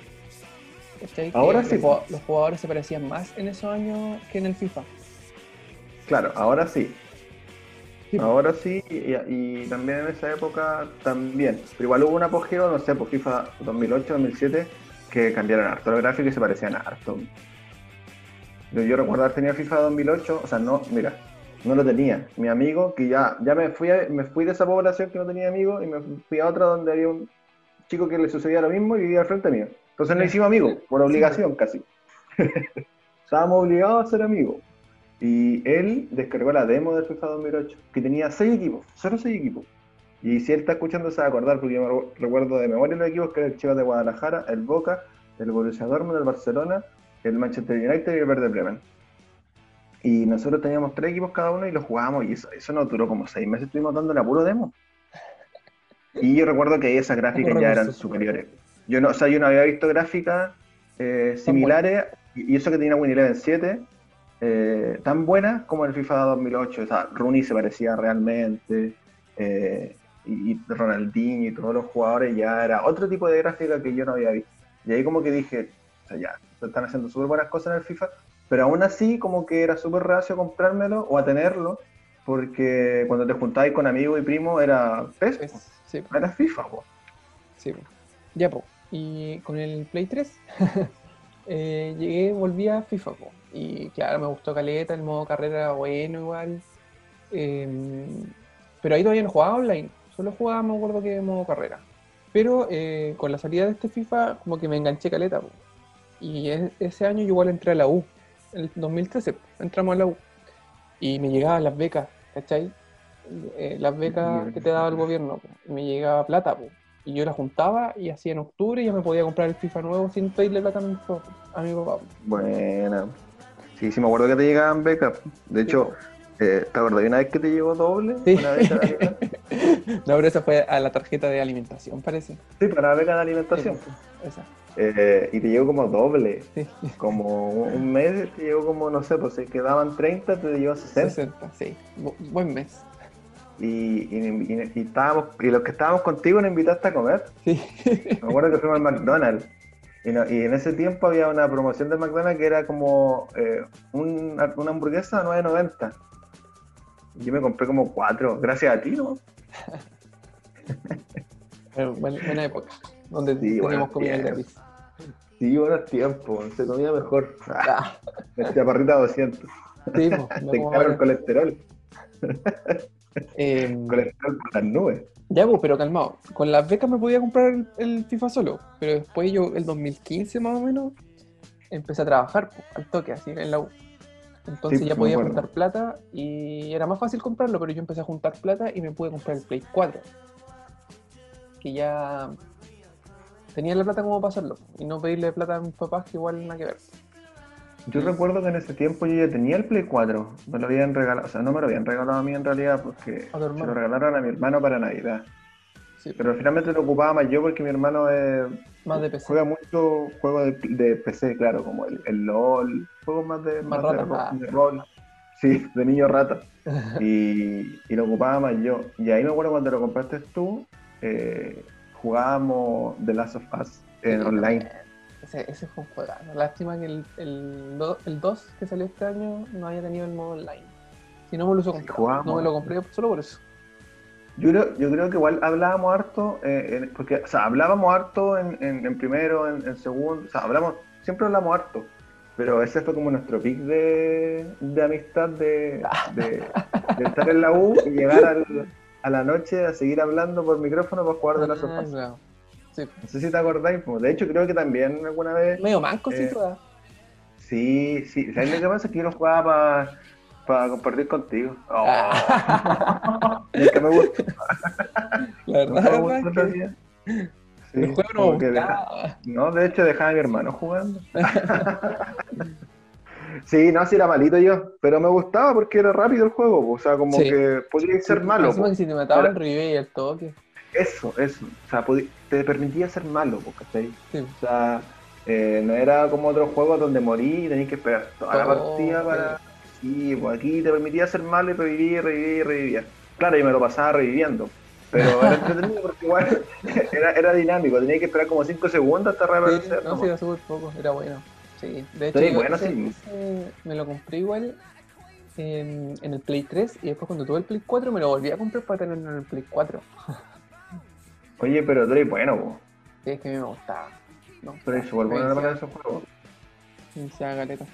Ahora sí. Los, jugadores se parecían más en esos años que en el FIFA. Claro, ahora sí. Ahora sí, y, también en esa época también. Pero igual hubo un apogeo, no sé, por FIFA 2008, 2007, que cambiaron harto los gráficos y se parecían harto. Yo recuerdo haber tenido FIFA 2008, o sea, no, mira, no lo tenía. Mi amigo, que ya, ya me, fui me fui de esa población que no tenía amigos y me fui a otra donde había un chico que le sucedía lo mismo y vivía al frente mío. Entonces nos hicimos amigos, por obligación casi. Estábamos obligados a ser amigos. Y él descargó la demo de FIFA 2008, que tenía seis equipos, solo seis equipos. Y si él está escuchando se va a acordar, porque yo me recuerdo de memoria los equipos, que era el Chivas de Guadalajara, el Boca, el Borussia Dortmund, el Barcelona, el Manchester United y el Verde Bremen. Y nosotros teníamos tres equipos cada uno y los jugábamos y eso, eso nos duró como seis meses, estuvimos dándole a puro demo. Y yo recuerdo que esas gráficas ya eran superiores. Yo no, o sea, yo no había visto gráficas eh, similares, y eso que tenía Win Eleven 7, eh, tan buenas como el FIFA 2008. O sea, Rooney se parecía realmente, eh, y, y, Ronaldinho y todos los jugadores ya era otro tipo de gráfica que yo no había visto. Y ahí como que dije, o sea, ya, están haciendo súper buenas cosas en el FIFA, pero aún así como que era súper reacio comprármelo o a tenerlo, porque cuando te juntabas con amigos y primos era PES, Es- po. sí, era FIFA, po. sí. Ya, po. Y con el Play 3 eh, llegué, volví a FIFA, po. Y claro, me gustó Caleta, el modo carrera era bueno igual. Em, pero ahí todavía no jugaba online, solo jugaba, me acuerdo que modo carrera. Pero eh, con la salida de este FIFA, como que me enganché Caleta, po. Y ese año yo igual entré a la U, el 2013, po, entramos a la U. Y me llegaban las becas, ¿cachai? Eh, las becas que te daba el gobierno. Y me llegaba plata, po. Y yo la juntaba y así en octubre ya me podía comprar el FIFA nuevo sin pedirle plata a mi, a mi papá. po. Buena. Sí, sí, me acuerdo que te llegaban becas. De hecho, eh, ¿te acuerdas de una vez que te llegó doble? Sí. Una de alimentación. No, pero esa fue a la tarjeta de alimentación, parece. Sí, para la beca de alimentación. Sí, Esa. Eh, y te llegó como doble. Sí. Como un mes te llegó como, no sé, pues si quedaban 30, te llegó 60. 60, sí. Bu- buen mes. Y, y, y- y estábamos, y los que estábamos contigo nos invitaste a comer. Sí. Me acuerdo que fuimos al McDonald's. Y, no- y en ese tiempo había una promoción del McDonald's que era como eh, un- una hamburguesa a 9.90. Yo me compré como cuatro, gracias a ti, ¿no? Pero buena, buena época. Donde Sí, teníamos comida tiempos. gratis. Sí, buenos tiempos, se comía mejor. Ah, La chaparrita 200. sí, pues, no Te caro el colesterol. Em, Colesterol por las nubes. Ya, pues, pero calmado. Con las becas me podía comprar el, el FIFA solo. Pero después yo, el 2015 más o menos, empecé a trabajar pues, al toque, así en la U. Entonces Sí, ya podía juntar plata y era más fácil comprarlo, pero yo empecé a juntar plata y me pude comprar el Play 4. Que ya tenía la plata como para hacerlo. Y no pedirle plata a mis papás, que igual nada que ver. Yo Sí. recuerdo que en ese tiempo yo ya tenía el Play 4. Me lo habían regalado, o sea, no me lo habían regalado a mí en realidad porque se lo regalaron a mi hermano para Navidad. Sí, Pero finalmente lo ocupaba más yo porque mi hermano eh, más de PC. juega mucho juegos de, de PC, claro, como el, el LOL, juegos más de, Más más de, rata, ro- ah. de rol. Sí, de niño rata. Y, y lo ocupaba más yo. Y ahí me acuerdo cuando lo compraste tú, eh, jugábamos The Last of Us en Sí, online. Ese, ese fue un juegazo. Lástima que el, el, do- el 2 que salió este año no haya tenido el modo online. Si no me lo uso. No me lo compré solo por eso. Yo creo, yo creo que igual hablábamos harto, eh, en- porque, o sea, hablábamos harto en, en- en primero, en, segundo, o sea, hablamos, siempre hablamos harto, pero ese fue como nuestro pic de, de amistad, de, de- de estar en la U y llegar al- a la noche a seguir hablando por micrófono para jugar de la Ah, sofá. claro. Sí. No sé si te acordáis, de hecho creo que también alguna vez, Medio manco, sí, Eh, toda. sí, sí, ¿sabes lo que pasa? Que yo lo jugaba para compartir contigo. Oh, es que me gusta. La No verdad, me gusta es que. Sí, el juego no deja-. No, de hecho dejaba a mi hermano jugando. sí, no, sí era malito yo, pero me gustaba porque era rápido el juego, po, o sea, como Sí. que podía ser malo. Encima po. que si te revive y el toque. Eso, eso. O sea, te permitía ser malo, po, ¿cachai? Sí. O sea, eh, no era como otros juegos donde morí y tenías que esperar toda la partida para... Sí, pues aquí te permitía ser malo y revivir, revivir, revivir. Claro, yo me lo pasaba reviviendo. Pero era entretenido porque igual era, era dinámico, tenía que esperar como 5 segundos hasta Sí, reaparecer. no, ¿no? sí, era súper poco, era bueno. Sí, de hecho, Sí, bueno, ese- sí. ese me lo compré igual en, en el Play 3 y después cuando tuve el Play 4 me lo volví a comprar para tenerlo en el Play 4. Oye, pero tú eres bueno, po. Sí, es que a mí me gustaba. No, Tú eres súper bueno para esos juegos. Iniciaba caleta.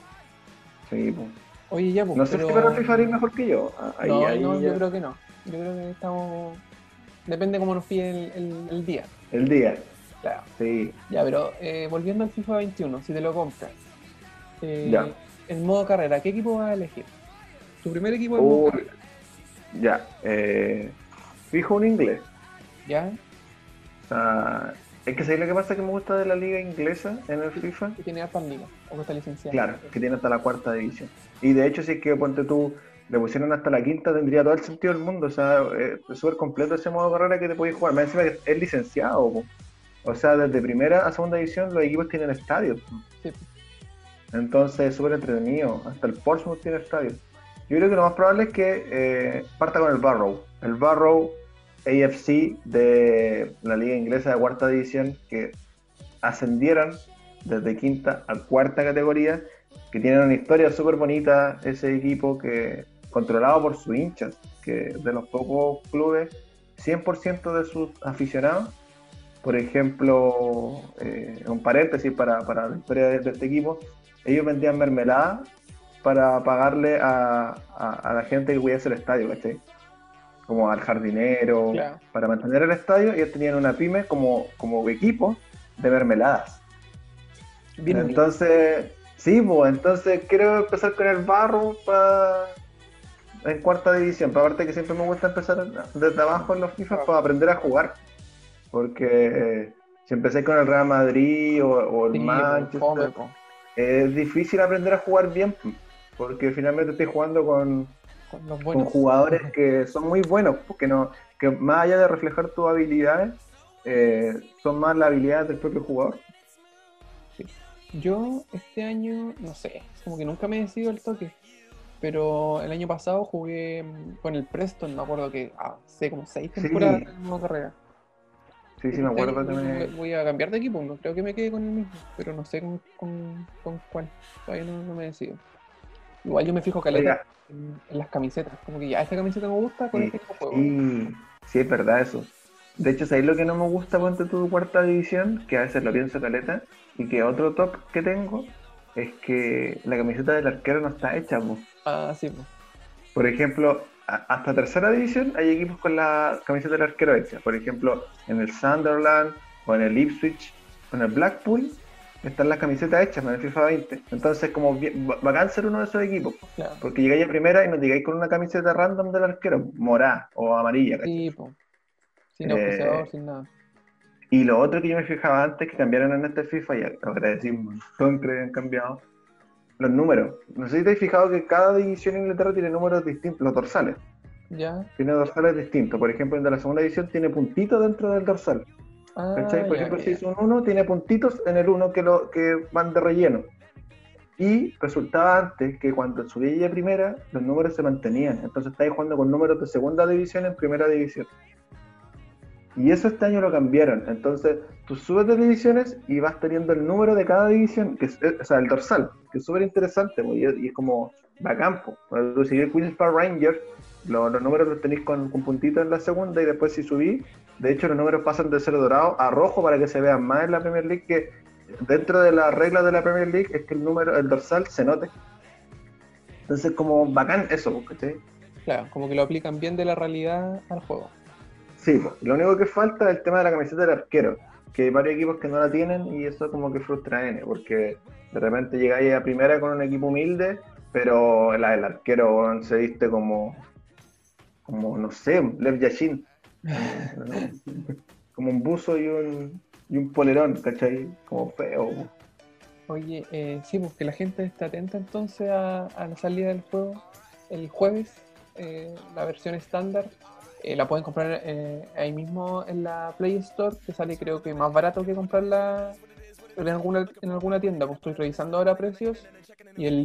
Sí, po. Oye, ya, pues, No sé pero... si para FIFA eres mejor que yo. Ah, Ahí, no, ahí no, ya- yo creo que no. Yo creo que estamos... Depende cómo nos pide el, el- el día. El día. Claro. Sí. Ya, pero eh, volviendo al FIFA 21, si te lo compras, eh, Ya. en modo carrera, ¿qué equipo vas a elegir? Tu primer equipo modo carrera, Ya. Eh, fijo un inglés. ¿ya? O sea, es que ¿sabes lo que pasa que me gusta de la liga inglesa en el FIFA? Que tiene hartas ligas, o que está licenciado. Claro, que tiene hasta la cuarta división. Y de hecho, si es que ponte tú, le pusieron hasta la quinta, tendría todo el sentido del mundo. O sea, es súper completo ese modo de carrera que te puedes jugar. Más encima que es licenciado. po. O sea, desde primera a segunda división los equipos tienen estadios. Sí. Entonces es súper entretenido. Hasta el Portsmouth tiene estadios. Yo creo que lo más probable es que eh, parta con el Barrow. El Barrow AFC de la liga inglesa de cuarta división que ascendieran desde quinta a cuarta categoría, que tienen una historia súper bonita, ese equipo que controlado por sus hinchas, que de los pocos clubes, 100% de sus aficionados, por ejemplo, eh, un paréntesis para, para la historia de, este equipo, ellos vendían mermelada para pagarle a, la gente que cuidase el estadio, ¿cachai? Como al jardinero, para mantener el estadio, ellos tenían una pyme como, como equipo de mermeladas. entonces, sí, pues, entonces quiero empezar con el barro para en cuarta división. Pero aparte que siempre me gusta empezar desde abajo en los FIFA para aprender a jugar. Porque eh, si empecé con el Real Madrid o, el Manchester, es difícil aprender a jugar bien. Porque finalmente estoy jugando con, con, jugadores que son muy buenos. Porque no, que más allá de reflejar tus habilidades, eh, son más las habilidades del propio jugador. Yo este año, no sé, como que nunca me he decidido el toque. Pero el año pasado jugué mm, con el Preston, me acuerdo que hace como seis temporadas en la carrera. Sí, sí, me este acuerdo también. Voy a cambiar de equipo, no creo que me quede con el mismo, pero no sé con, con, cuál. Todavía no, me decido. Igual yo me fijo caleta en, en, las camisetas, como que ya esta camiseta me gusta, con este equipo juego. Sí, sí, es verdad eso. De hecho, ¿sabéis lo que no me gusta, ponte tu cuarta división? Que a veces lo pienso caleta, y que otro top que tengo es que la camiseta del arquero no está hecha. Ah, sí, Por ejemplo, hasta tercera división hay equipos con la camiseta del arquero hecha. Por ejemplo, en el Sunderland o en el Ipswich o en el Blackpool están las camisetas hechas en el FIFA 20. Entonces, como bacán ser uno de esos equipos. Porque llegáis a primera y nos digáis con una camiseta random del arquero, morada o amarilla. Sí, Sin eh, sin nada. Y lo otro que yo me fijaba antes que cambiaron en este FIFA, y agradecimos, todos que han cambiado, los números. No sé si te has fijado que cada división en Inglaterra tiene números distintos, los dorsales. Ya. Tiene dorsales distintos. Por ejemplo, en la segunda división tiene puntitos dentro del dorsal. Ah, Por ejemplo, si es un 1, tiene puntitos en el 1 que, lo, que van de relleno. Y resultaba antes que cuando subía a primera, los números se mantenían. Entonces estáis jugando con números de segunda división en primera división. Y eso este año lo cambiaron. Entonces, tú subes de divisiones y vas teniendo el número de cada división, que es, o sea, el dorsal, que es súper interesante, y, es como bacán. Cuando tú sigues Queens Park Rangers, los, números los tenéis con, con puntitos en la segunda y después si subís, de hecho los números pasan de ser dorado a rojo para que se vean más en la Premier League, que dentro de las reglas de la Premier League es que el número, el dorsal se note. Entonces, como bacán eso, ¿cachai? Claro, como que lo aplican bien de la realidad al juego. Sí, lo único que falta es el tema de la camiseta del arquero, que hay varios equipos que no la tienen y eso como que frustra a N, porque de repente llegáis a primera con un equipo humilde, pero la del arquero se viste como, como no sé, Lev Yashin, como un buzo y un, y un polerón, ¿cachai? Como feo. Oye, eh, sí, porque pues la gente está atenta entonces a, la salida del juego el jueves, eh, la versión estándar eh, la pueden comprar eh, ahí mismo en la Play Store, que sale creo que más barato que comprarla en alguna, en alguna tienda. Pues estoy revisando ahora precios y el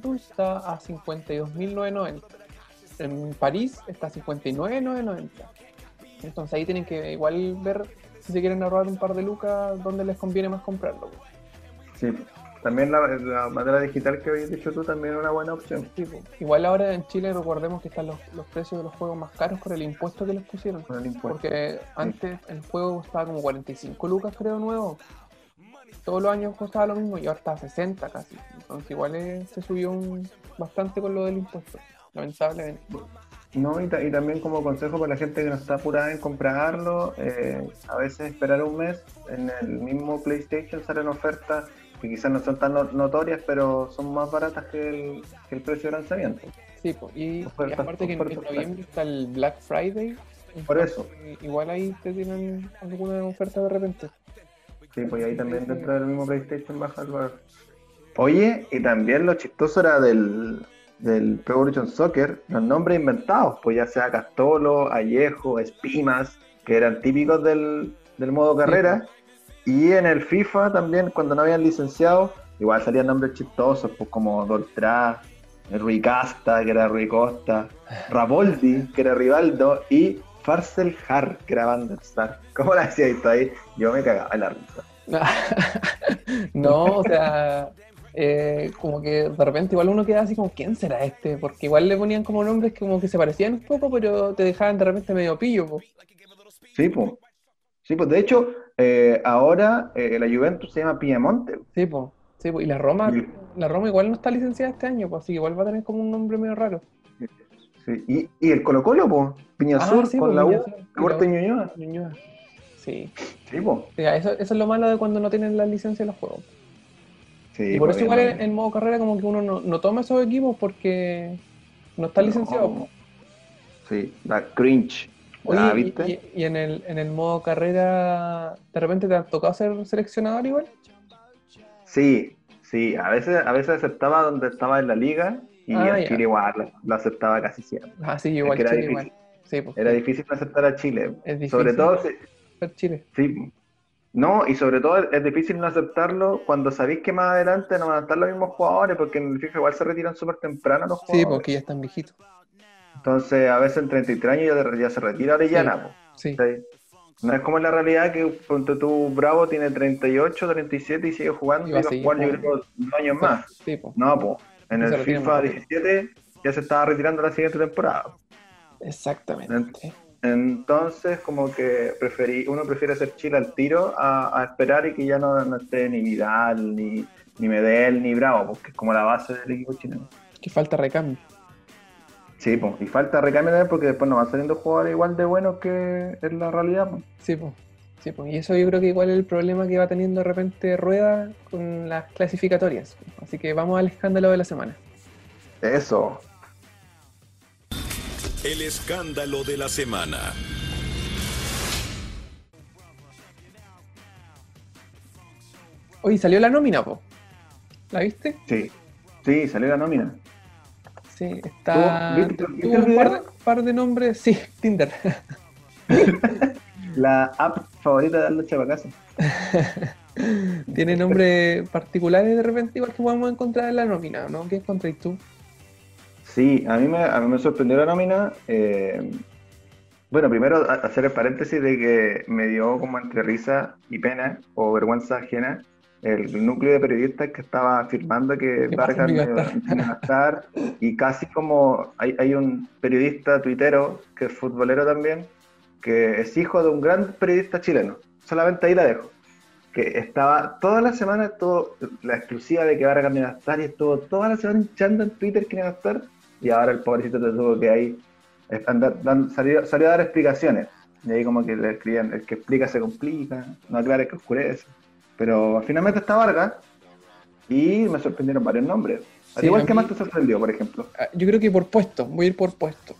tú está a 52.990. En París está a 59.990. Entonces ahí tienen que igual ver si se quieren ahorrar un par de lucas, dónde les conviene más comprarlo. Sí, también la, manera digital que habéis dicho tú también es una buena opción. igual ahora en Chile recordemos que están los, precios de los juegos más caros por el impuesto que les pusieron. Porque antes el juego costaba como 45 lucas creo nuevo. Todos los años costaba lo mismo y ahora está a 60 casi. Entonces igual se subió bastante con lo del impuesto, lamentablemente. No, y, y, también como consejo para la gente que no está apurada en comprarlo, eh, a veces esperar un mes, en el mismo PlayStation salen ofertas que quizás no son tan notorias, pero son más baratas que el, que el precio de lanzamiento. Sí, y, aparte que en, noviembre está el Black Friday. Por eso. Igual ahí te tienen alguna oferta de repente. Sí, pues ahí también dentro del mismo PlayStation baja el valor. Oye, y también lo chistoso era del, del Pro Evolution Soccer, los nombres inventados, pues ya sea Castolo, Allejo, Espimas, que eran típicos del, del modo carrera. Y en el FIFA también, cuando no habían licenciado, igual salían nombres chistosos, pues como Doltra, Rui Casta, que era Rui Costa, Raboldi, que era Rivaldo, y Farcel Har, que era Van der Sar. ¿Cómo la hacía esto ahí? Yo me cagaba en la risa. no, o sea, eh, como que de repente igual uno queda así como, ¿quién será este? Porque igual le ponían como nombres que como que se parecían un poco, pero te dejaban de repente medio pillo. po. Sí, pues. Sí, pues de hecho, eh, ahora eh, la Juventus se llama Piemonte. Sí, po. Sí, po. Y la Roma, la Roma igual no está licenciada este año, pues así que igual va a tener como un nombre medio raro. Sí. Y, y el Colo Colo, pues. Piñasur Ah, sí, con po, la U, U. Ñuñoa. Ñuñoa. Sí. Sí, pues. Sí, eso, eso es lo malo de cuando no tienen la licencia de los juegos. Sí, y por pues, eso igual en, en modo carrera como que uno no, no toma esos equipos porque no está licenciado. No. po. Sí, la cringe. Oye, Ah, y- ¿viste? y, y en, el, en el modo carrera, ¿de repente te ha tocado ser seleccionador igual? Sí, sí, a veces, a veces aceptaba donde estaba en la liga y Ah, ya. Chile igual lo, aceptaba casi siempre. Ah, sí, igual, que era Chile difícil. igual. Sí, pues, Era sí, difícil aceptar a Chile. Es difícil. Sobre todo, si- Chile. sí. No, y sobre todo es difícil no aceptarlo cuando sabéis que más adelante no van a estar los mismos jugadores, porque en el FIFA igual se retiran súper temprano los Sí, jugadores. porque ya están viejitos. Entonces, a veces en 33 años ya, ya se retira Orellana. po. Sí. No es como en la realidad que ponte tú, Bravo tiene 38, 37 y sigue jugando Y y, va a va a jugar yo creo dos años más. sí, pues. No, pues. En Y el FIFA más rápido. 17 ya se estaba retirando la siguiente temporada. Exactamente. Entonces, como que preferí, uno prefiere hacer Chile al tiro a, a esperar y que ya no, no esté ni Vidal, ni, ni Medel, ni Bravo, porque es como la base del equipo chileno. Que falta recambio. Sí, pues. Y falta recambio también porque después no van saliendo jugadores igual de buenos que en la realidad. pues. Sí, pues. Sí, pues. Y eso yo creo que igual es el problema que va teniendo de repente Rueda con las clasificatorias. Así que vamos al escándalo de la semana. Eso. El escándalo de la semana. Oye, salió la nómina, po. ¿La viste? Sí. Sí, salió la nómina. Sí, está. ¿Tú viste- un par de, video? par de nombres. Sí, Tinder. La app favorita de darle Chavacasa. Tiene nombres particulares de repente, igual que podemos encontrar en la nómina, ¿no? ¿Qué encontráis tú? Sí, a mí me, a mí me sorprendió la nómina. eh, bueno, primero hacer el paréntesis de que me dio como entre risa y pena o vergüenza ajena el núcleo de periodistas que estaba afirmando que ¿Qué pasa, Vargas no iba a estar y casi como hay, hay un periodista tuitero que es futbolero también que es hijo de un gran periodista chileno. Solamente ahí la dejo. Que estaba toda la semana, todo, la exclusiva de que Vargas no iba a estar y estuvo toda la semana hinchando en Twitter que no iba a estar y ahora el pobrecito te tuvo que ahí eh, andar- dan- salió, salió a dar explicaciones. Y ahí como que le escribían, el que explica se complica, no aclara el que oscurece. Pero finalmente está Vargas y me sorprendieron varios nombres. Al Sí, igual que mí- más te sorprendió, por ejemplo. Ah, Yo creo que por puesto, voy a ir por puesto.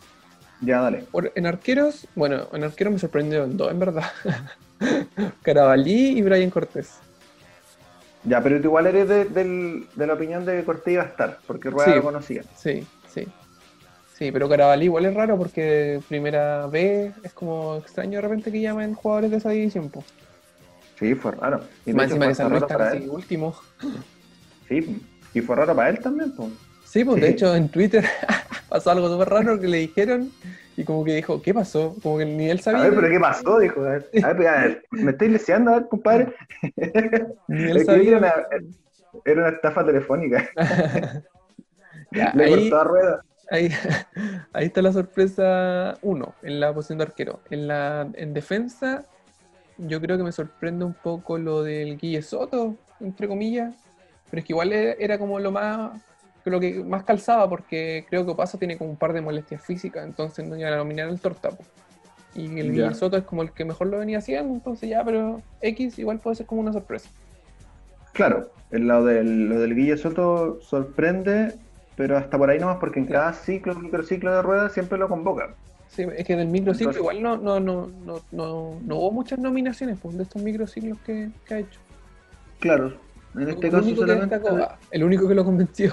Ya, dale. Por- en arqueros, bueno, en arqueros me sorprendieron dos, en verdad. Carabalí y Brian Cortés. Ya, pero tú igual eres de, la opinión de que Cortés iba a estar, porque Rueda Sí. lo conocía. Sí, sí. Sí, pero Carabalí igual es raro porque primera B es como extraño de repente que llamen jugadores de esa división. Po. Sí, fue raro. Y Más encima que San Luis está para casi él. último. Sí, y fue raro para él también. pues. Sí, pues de hecho en Twitter pasó algo súper raro que le dijeron y como que dijo, ¿qué pasó? Como que ni él A sabía. ver, pero ¿qué pasó? Dijo. A ver, a ver, a ver, me estoy leseando, a ver, compadre. Ni él sabía. era, una, era una estafa telefónica. Ya, ahí, rueda. ahí, ahí está la sorpresa uno, en la posición de arquero. En la en defensa, yo creo que me sorprende un poco lo del Guille Soto, entre comillas. Pero es que igual era, era como lo más lo que más calzaba, porque creo que Opaso tiene como un par de molestias físicas, entonces no iban a nominar el tortapo. Y el. Guille Soto es como el que mejor lo venía haciendo, entonces ya, pero X igual puede ser como una sorpresa. Claro, el lado del, lo del Guille Soto sorprende, pero hasta por ahí nomás, porque en Sí. cada ciclo, microciclo de rueda siempre lo convoca. Sí, es que del microciclo Entonces- igual no, no, no, no, no, no hubo muchas nominaciones pues, de estos microciclos que, que ha hecho. Claro, en este el, caso único solamente. destacó, el único que lo convenció.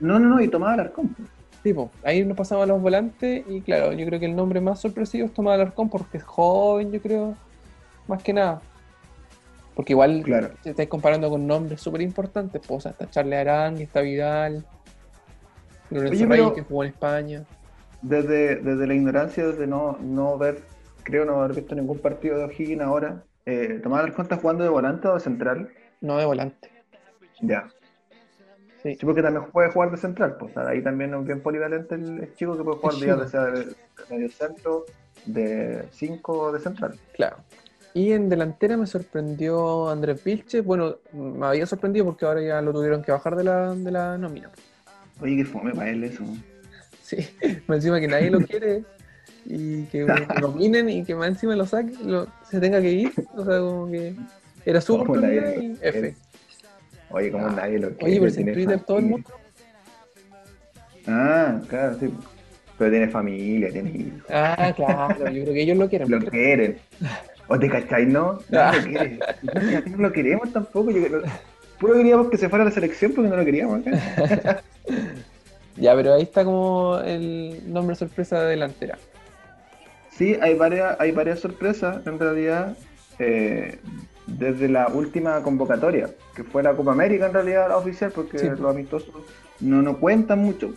No, no, no, y tomaba Alarcón. tipo, ahí nos pasamos a los volantes y claro, yo creo que el nombre más sorpresivo es Tomás Alarcón porque es joven, yo creo, más que nada. Porque igual Claro. te estáis comparando con nombres súper importantes, pues, o sea, está Charles Arán, está Vidal, Lorenzo Oye, Reyes que jugó en España. Desde, desde la ignorancia, desde no, no ver, creo no haber visto ningún partido de O'Higgins ahora, eh, ¿Tomás Alarcón está jugando de volante o de central? No de volante. Ya. Sí. Sí, porque también puede jugar de central, pues ahí también es bien polivalente el, chico que puede jugar de, ya sea de, medio centro, de 5 o de central. Claro. Y en delantera me sorprendió Andrés Vilche. Bueno, me había sorprendido porque ahora ya lo tuvieron que bajar de la, de la nómina. Oye, qué fome para él eso. Sí, más encima que nadie lo quiere y que lo nominen y que más encima lo saque, lo- se tenga que ir. O sea, como que era su lo quiere. F. Oye, como Ah. nadie lo quiere. Oye, pero si en Twitter todo el mundo. Ah, claro, sí. Pero tiene familia, tiene hijos. Ah, claro, yo creo que ellos lo quieren. Lo quieren. ¿O te cacháis, no? No Ah. lo quieren. No, no lo queremos tampoco. Yo, puro queríamos que se fuera a la selección porque no lo queríamos. acá. Ya, pero ahí está como el nombre sorpresa de delantera. Sí, hay varias, hay varias sorpresas en realidad. eh, desde la última convocatoria, que fue la Copa América en realidad la oficial, porque Sí. los amistosos no, no cuentan mucho.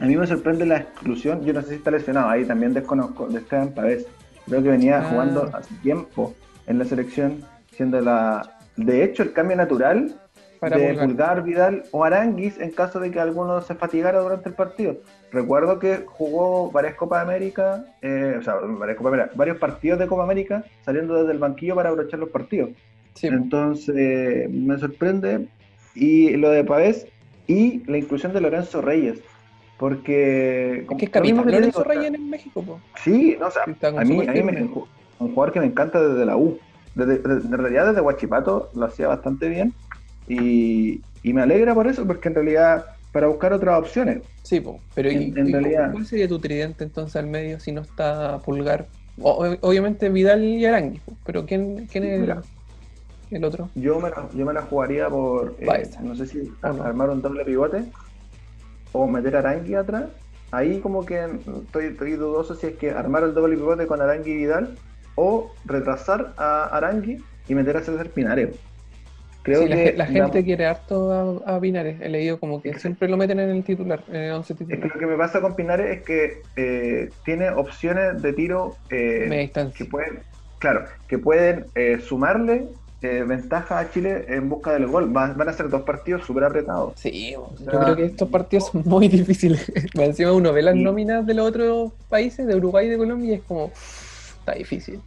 A mí me sorprende la exclusión, yo no sé si está lesionado, ahí también desconozco, de Esteban Pavés. Creo que venía Ah. jugando hace tiempo en la selección, siendo la... De hecho, el cambio natural Para de Pulgar. Pulgar, Vidal o Aranguis en caso de que alguno se fatigara durante el partido. Recuerdo que jugó varias Copas América, eh, o sea, varias Copas América, varios partidos de Copa América saliendo desde el banquillo para aprovechar los partidos. Sí, Entonces, me sorprende. Y lo de Pavés y la inclusión de Lorenzo Reyes. Porque. es que es como capitán Lorenzo Reyes en México, po. Sí, no, o sea, a mí, a mí me, un jugador que me encanta desde la U. Desde, desde- en realidad desde Huachipato lo hacía bastante bien. Y, y me alegra por eso, porque en realidad para buscar otras opciones. Sí, po. pero ¿y, En- y realidad- ¿cuál sería tu tridente entonces al medio si no está Pulgar? O- ob- obviamente Vidal y Arangui, pero ¿quién, quién es el, Mira. el otro? Yo me la, yo me la jugaría por, eh, no sé si armar un doble pivote o meter a Arangui atrás. Ahí como que estoy, estoy dudoso si es que armar el doble pivote con Arangui y Vidal o retrasar a Arangui y meter a César Pinares. Creo Sí, que la gente la- quiere harto a, a Pinares. He leído como que siempre lo meten en el titular, en el 11 Es que titular. lo que me pasa con Pinares es que eh, tiene opciones de tiro eh, que pueden, claro, que pueden eh, sumarle eh, ventaja a Chile en busca del gol. Va- van a ser dos partidos súper apretados. Sí, yo creo que estos partidos son muy difíciles. Encima uno ve las Sí. nóminas de los otros países, de Uruguay y de Colombia, y es como, está difícil.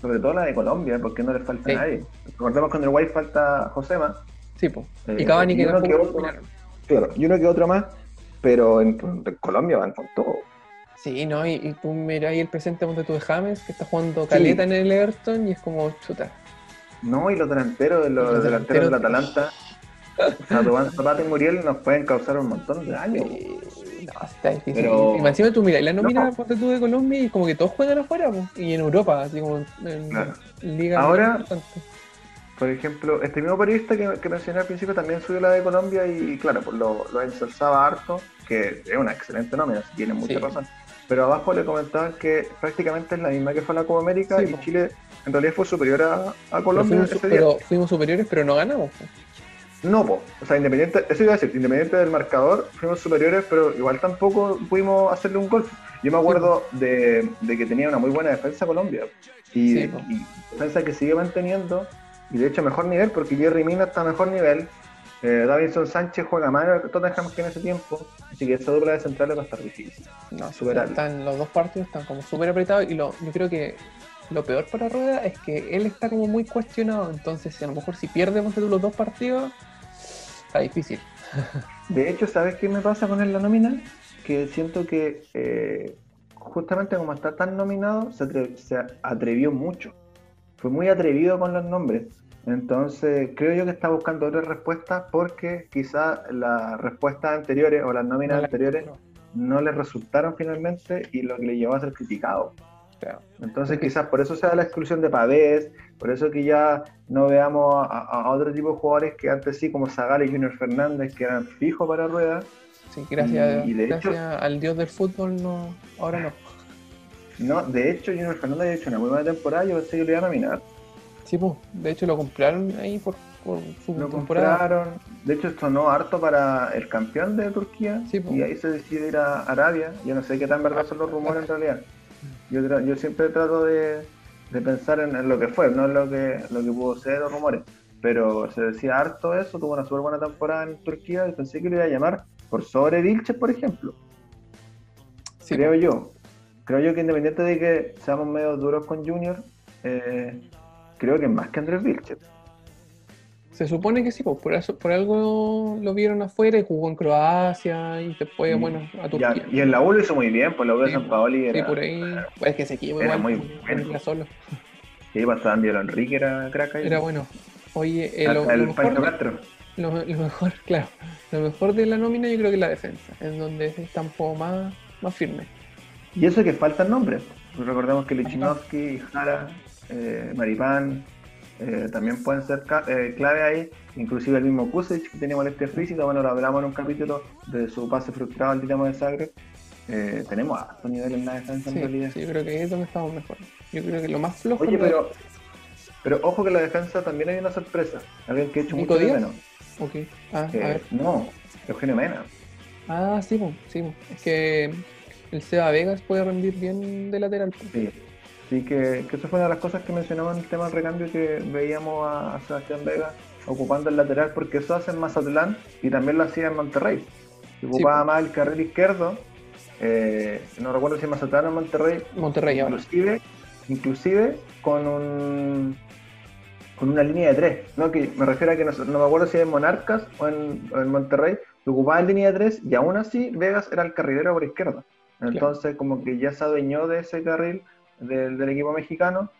Sobre todo la de Colombia, porque no le falta Sí. a nadie. Recordemos que en Uruguay falta Josema. Sí, po. eh, y Cavani que uno otro, claro, y uno que otro más, pero en, en Colombia van con todo. Sí, ¿no? Y, y tú miras ahí el presente ponte tú de James, que está jugando caleta en el Everton, y es como, chuta. No, y los delanteros, de los, Los delanteros del. Atalanta, Radován Zapata y Muriel nos pueden causar un montón de daño. Eh, no, está difícil. Pero- Y encima tú miras la nómina, No. ponte tú de Colombia, y como que todos juegan afuera, po. y en Europa, así como en Claro. ligas Ahora-. Por ejemplo, este mismo periodista que, que mencioné al principio también subió la de Colombia y, claro, pues lo, lo ensalzaba harto, que es una excelente nómina, si tiene mucha Sí. razón. Pero abajo le comentaban que prácticamente es la misma que fue la Copa América Sí, y po. Chile en realidad fue superior a, a Pero Colombia fuimos, ese día. pero fuimos superiores, pero no ganamos. po. No, po. o sea, independiente, eso iba a decir, independiente del marcador, fuimos superiores, pero igual tampoco pudimos hacerle un gol. Yo me acuerdo de, de que tenía una muy buena defensa Colombia, y, Sí, po. y defensa que sigue manteniendo, y de hecho mejor nivel, porque Jerry Mina está a mejor nivel, eh, Davinson Sánchez juega el Tottenham que en ese tiempo, así que esa dupla de centrales va a estar difícil. No, Superable. están los dos partidos están como súper apretados y lo, yo creo que lo peor para Rueda es que él está como muy cuestionado, entonces si a lo mejor si pierde ponte tú, los dos partidos, está difícil. De hecho, ¿sabes qué me pasa con él la nómina? Que siento que eh, justamente como está tan nominado, se, atre- se atrevió mucho. Fue muy atrevido con los nombres. Entonces, creo yo que está buscando otras respuestas porque quizá las respuestas anteriores o las nóminas No la- anteriores no le resultaron finalmente y lo que le llevó a ser criticado. Claro. Entonces quizás por eso sea la exclusión de Pavés, por eso que ya no veamos a, a- otro tipo de jugadores que antes sí, como Zagal y Junior Fernández, que eran fijos para Rueda. Sí, gracias, Y- y de gracias hecho- al dios del fútbol no, ahora no. No, de hecho Junior Fernández ha hecho una muy buena temporada, yo pensé que lo iban a nominar. Sí, pues, de hecho lo compraron ahí por, por su Lo temporada. compraron, de hecho sonó harto para el campeón de Turquía Sí, po. y ahí se decide ir a Arabia. Yo no sé qué tan verdad son los rumores en realidad. Yo, yo siempre trato de, de pensar en, en lo que fue, no en lo que, lo que pudo ser los rumores. pero se decía harto eso, tuvo una súper buena temporada en Turquía y pensé que lo iba a llamar por sobre Vilches, por ejemplo. Sí, creo yo. Creo yo que independiente de que seamos medio duros con Junior, eh, creo que es más que Andrés Vilches. Se supone que sí, pues por, eso, por algo lo vieron afuera y jugó en Croacia y después, Y- bueno, a Ya, Turquía. y en la U lo hizo muy bien, pues la U de Sí, San Paoli Sí, era. por ahí. Es que ese equipo era igual, muy pues, bueno. era solo. Sí, bastante Angelo Enrique era crack ahí. Era bueno. Oye, eh, lo, lo el Pancho mejor, Castro. lo, lo mejor, claro, lo mejor de la nómina yo creo que es la defensa, en donde está un poco más, más firme. Y eso que faltan nombres. Recordemos que Lichinowski, Jara, eh, Maripán eh, también pueden ser eh, clave ahí. Inclusive el mismo Kusic que tenía molestias físicas, bueno, lo hablamos en un capítulo de su pase frustrado al Dinamo de Zagreb. Eh, tenemos alto nivel en la defensa en realidad. sí, yo creo que ahí es donde estamos mejor. Yo creo que lo más flojo Oye, pero, pero ojo que en la defensa también hay una sorpresa. Alguien que he hecho ¿Nico mucho de menos. Ok. Ah, Eh, a ver. no, Eugenio Mena. Ah, sí, sí, es que el Seba Vegas puede rendir bien de lateral. Sí, sí que, que eso fue una de las cosas que mencionaba en el tema del recambio que veíamos a, a Sebastián Vega ocupando el lateral porque eso hace en Mazatlán y también lo hacía en Monterrey. Ocupaba más el carril izquierdo, eh, no recuerdo si en Mazatlán o en Monterrey, Monterrey ahora. inclusive, inclusive con un con una línea de tres, ¿no? Que me refiero a que no, no me acuerdo si en Monarcas o en, o en Monterrey, que ocupaba en línea de tres y aún así Vegas era el carrilero por izquierda. Entonces como que ya se adueñó de ese carril del, del equipo mexicano.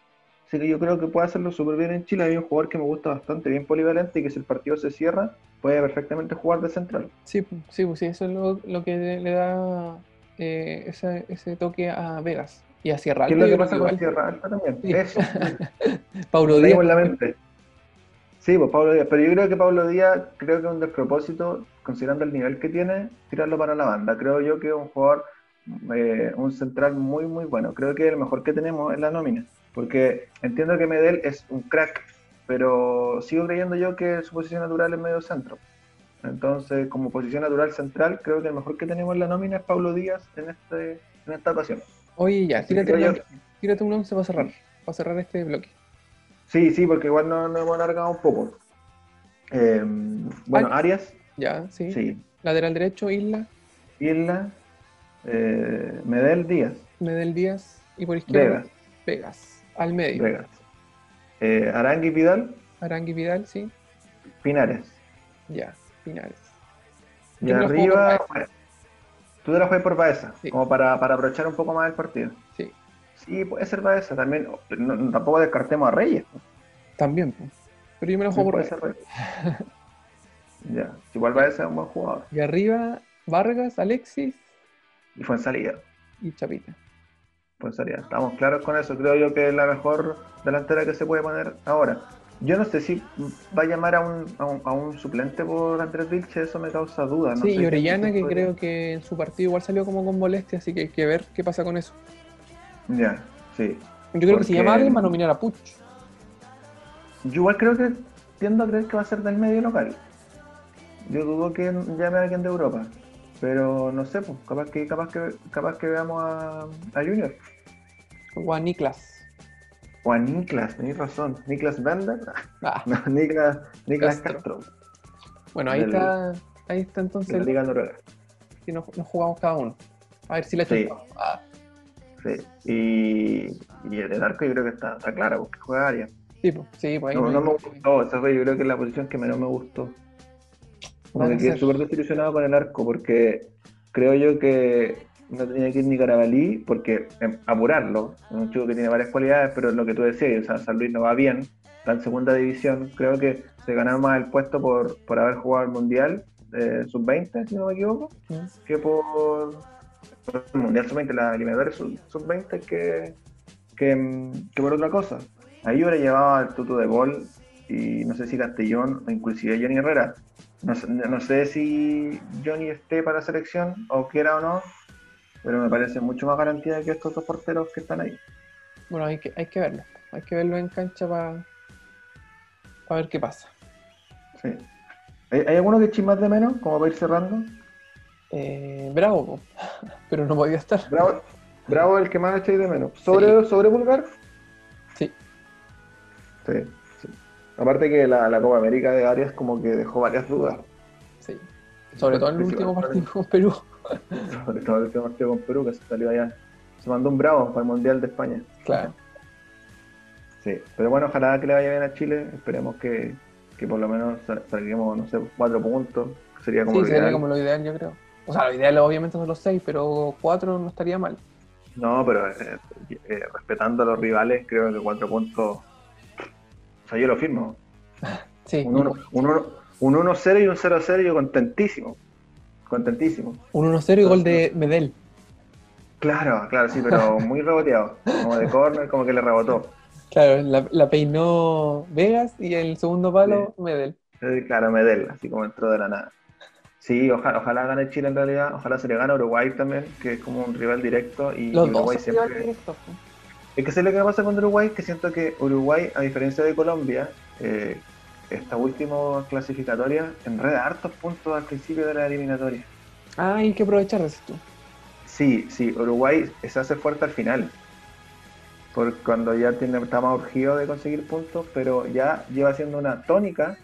Así que yo creo que puede hacerlo súper bien en Chile. Hay un jugador que me gusta bastante, bien polivalente y que si el partido se cierra, puede perfectamente jugar de central. Sí, sí, sí, eso es lo, lo que le da eh, ese, ese toque a Vegas. Y a Sierra ¿Qué es Alta lo que pasa con. Sierra Alta también? Sí. Eso. Paulo Lo Díaz. en la mente. Sí, pues Pablo Díaz. Pero yo creo que Pablo Díaz, creo que es un despropósito, considerando el nivel que tiene, tirarlo para la banda. Creo yo que es un jugador, eh, un central muy, muy bueno. Creo que es el mejor que tenemos en la nómina. Porque entiendo que Medel es un crack, pero sigo creyendo yo que su posición natural es medio centro. Entonces, como posición natural central, creo que el mejor que tenemos en la nómina es Pablo Díaz en, este, en esta ocasión. Oye, ya, tírate, un, yo. tírate un 11 para cerrar, para cerrar este bloque. Sí, sí, porque igual nos no hemos alargado un poco. Eh, bueno, Ay. Arias, Ya, sí. sí. Lateral derecho, Isla, Isla, eh, Medel Díaz, Medel Díaz y por izquierda Vegas, Vegas. Al medio. Vegas. Eh, Arangui Vidal, Arangui Vidal, sí. Pinares. Ya, finales. Y arriba, bueno, tú te la juegas por Baeza, Sí. como para, para aprovechar un poco más el partido. Sí, Sí, puede ser Baeza también. No- tampoco descartemos a Reyes. también. Pero yo me lo juego por Baeza. ya, igual Baeza es un buen jugador. Y arriba, Vargas, Alexis Y fue en salida. y Chapita. Pues salida. Estamos claros con eso. Creo yo que es la mejor delantera que se puede poner ahora. Yo no sé si va a llamar a un, a un, a un suplente por Andrés Vilche, eso me causa duda. No sí, sé y Orellana, que creo que en su partido igual salió como con molestia, así que hay que ver qué pasa con eso. Ya, sí. Yo creo que si llama a alguien va a nominar a Puch. Yo igual creo que tiendo a creer que va a ser del medio local. Yo dudo que llame a alguien de Europa. Pero no sé, pues, capaz que, capaz que, capaz que veamos a, a Junior. O a Niklas. O a Niklas, tenéis razón. Niklas Bender. Ah, No, Niklas, Niklas Castro. Castro. bueno, ahí Del- está. Ahí está De la entonces Liga Noruega. si nos, nos jugamos cada uno. A ver si le Sí. Ah, Sí. Y, y el arco yo creo que está, está claro, porque juega área. sí, pues, sí, pues ahí No, no no me gustó, esa fue yo creo que es la posición que menos me gustó. A quedé súper desilusionado con el arco, porque creo yo que no tenía que ir ni Carabalí, porque em, apurarlo, es un chico que tiene varias cualidades, pero lo que tú decías, o sea, San Luis no va bien, está en segunda división, creo que se ganó más el puesto por, por haber jugado el Mundial eh, Sub-20, si no me equivoco, que por, por el Mundial Sub-20, la eliminatoria Sub- Sub-20, que, que, mm, que por otra cosa. Ahí yo le llevaba al tuto de gol y no sé si Castellón o inclusive Johnny Herrera. No, sé- no sé si Johnny esté para la selección o quiera o no, pero me parece mucho más garantía que estos dos porteros que están ahí. Bueno, hay que, hay que verlo. Hay que verlo en cancha para ver qué pasa. Sí. ¿Hay, hay alguno que eche más de menos, como para ir cerrando? Eh, bravo, pero no podía estar. Bravo, Bravo el que más echáis de menos. ¿Sobre, sobre Pulgar? Sí. Sí, sí. Aparte que la, la Copa América de Arias como que dejó varias dudas. Sí. Sobre todo en el último partido con Perú. Sobre todo el último partido con Perú, que se salió allá. Se mandó un bravo para el Mundial de España. Claro. Sí, pero bueno, ojalá que le vaya bien a Chile. Esperemos que, que por lo menos salguemos, no sé, cuatro puntos. Sería como Sí, lo sería ideal. como lo ideal, yo creo. O sea, lo ideal obviamente son los seis, pero cuatro no estaría mal. No, pero eh, eh, respetando a los rivales, creo que cuatro puntos. O sea, yo lo firmo. Sí, Un 1 un un 1-0 y un 0-0, yo contentísimo. Contentísimo. un 1-0 y gol de Medel. Claro, claro, sí, pero muy reboteado. Como de corner, como que le rebotó. Claro, la, la peinó Vegas y el segundo palo, Medel. Eh, Claro, Medel, así como entró de la nada. Sí, ojalá, ojalá gane Chile en realidad. Ojalá se le gane a Uruguay también, que es como un rival directo. Y Los dos Uruguay rivales siempre. directos. Es que sé lo que pasa con Uruguay, que siento que Uruguay, a diferencia de Colombia, eh, esta última clasificatoria enreda hartos puntos al principio de la eliminatoria. Ah, hay que aprovechar, tú. Sí, sí, Uruguay se hace fuerte al final. Porque cuando ya tiene, está más urgido de conseguir puntos, pero ya lleva siendo una tónica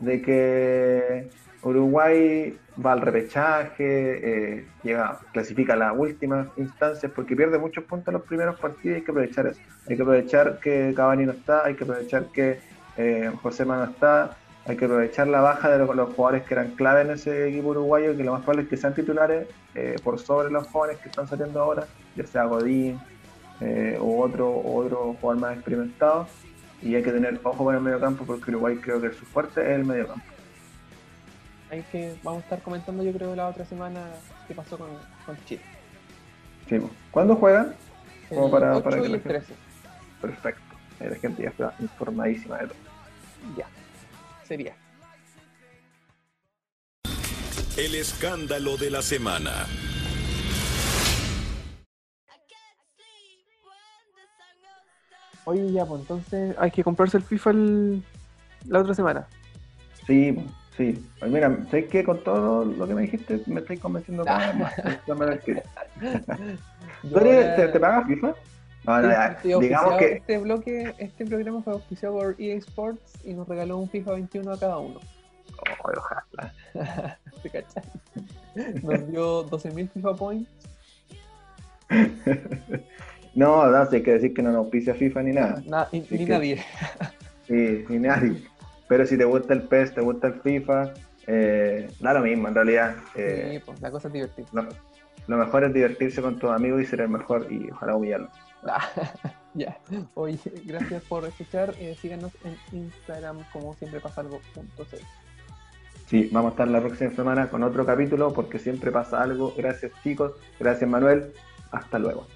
de que Uruguay va al repechaje, eh, llega, clasifica a las últimas instancias, porque pierde muchos puntos en los primeros partidos y hay que aprovechar eso. Hay que aprovechar que Cavani no está, hay que aprovechar que eh, José no está, hay que aprovechar la baja de los, jugadores que eran clave en ese equipo uruguayo, que lo más probable es que sean titulares eh, por sobre los jóvenes que están saliendo ahora, ya sea Godín eh, u otro, u otro jugador más experimentado. Y hay que tener ojo con el medio campo porque Uruguay creo que su fuerte es el medio campo. Hay que, vamos a estar comentando yo creo la otra semana qué pasó con, con Chile. Sí. ¿Cuándo juegan? Como El para- 8 para que y el gente- 13. Perfecto. La gente ya está informadísima de todo. Ya. Sería. El escándalo de la semana. Oye, ya, pues entonces hay que comprarse el FIFA el- la otra semana. Sí, pues, sí. Pues mira, ¿sabes qué? Con todo lo que me dijiste, me estáis convenciendo cada vez más. Que- ¿Tú eres- te, te pagas FIFA? No, no, Sí, ya, estoy digamos que Este bloque, este programa fue auspiciado por EA Sports y nos regaló un FIFA 21 a cada uno. Oh, ojalá. ¿Te cachai? Nos dio 12.000 FIFA Points. No, no, sí, hay que decir que no nos auspicia FIFA ni nada. Na- ni que- nadie. Sí, ni nadie. Pero si te gusta el PES, te gusta el FIFA, eh, da lo mismo en realidad. Eh, Sí, pues la cosa es divertida. lo, lo mejor es divertirse con tus amigos y ser el mejor y ojalá humillarlo. Ah, ya. Oye, gracias por escuchar. Eh, síganos en Instagram como siempre pasa algo punto. Sí, vamos a estar la próxima semana con otro capítulo porque siempre pasa algo. Gracias chicos, gracias Manuel, hasta luego.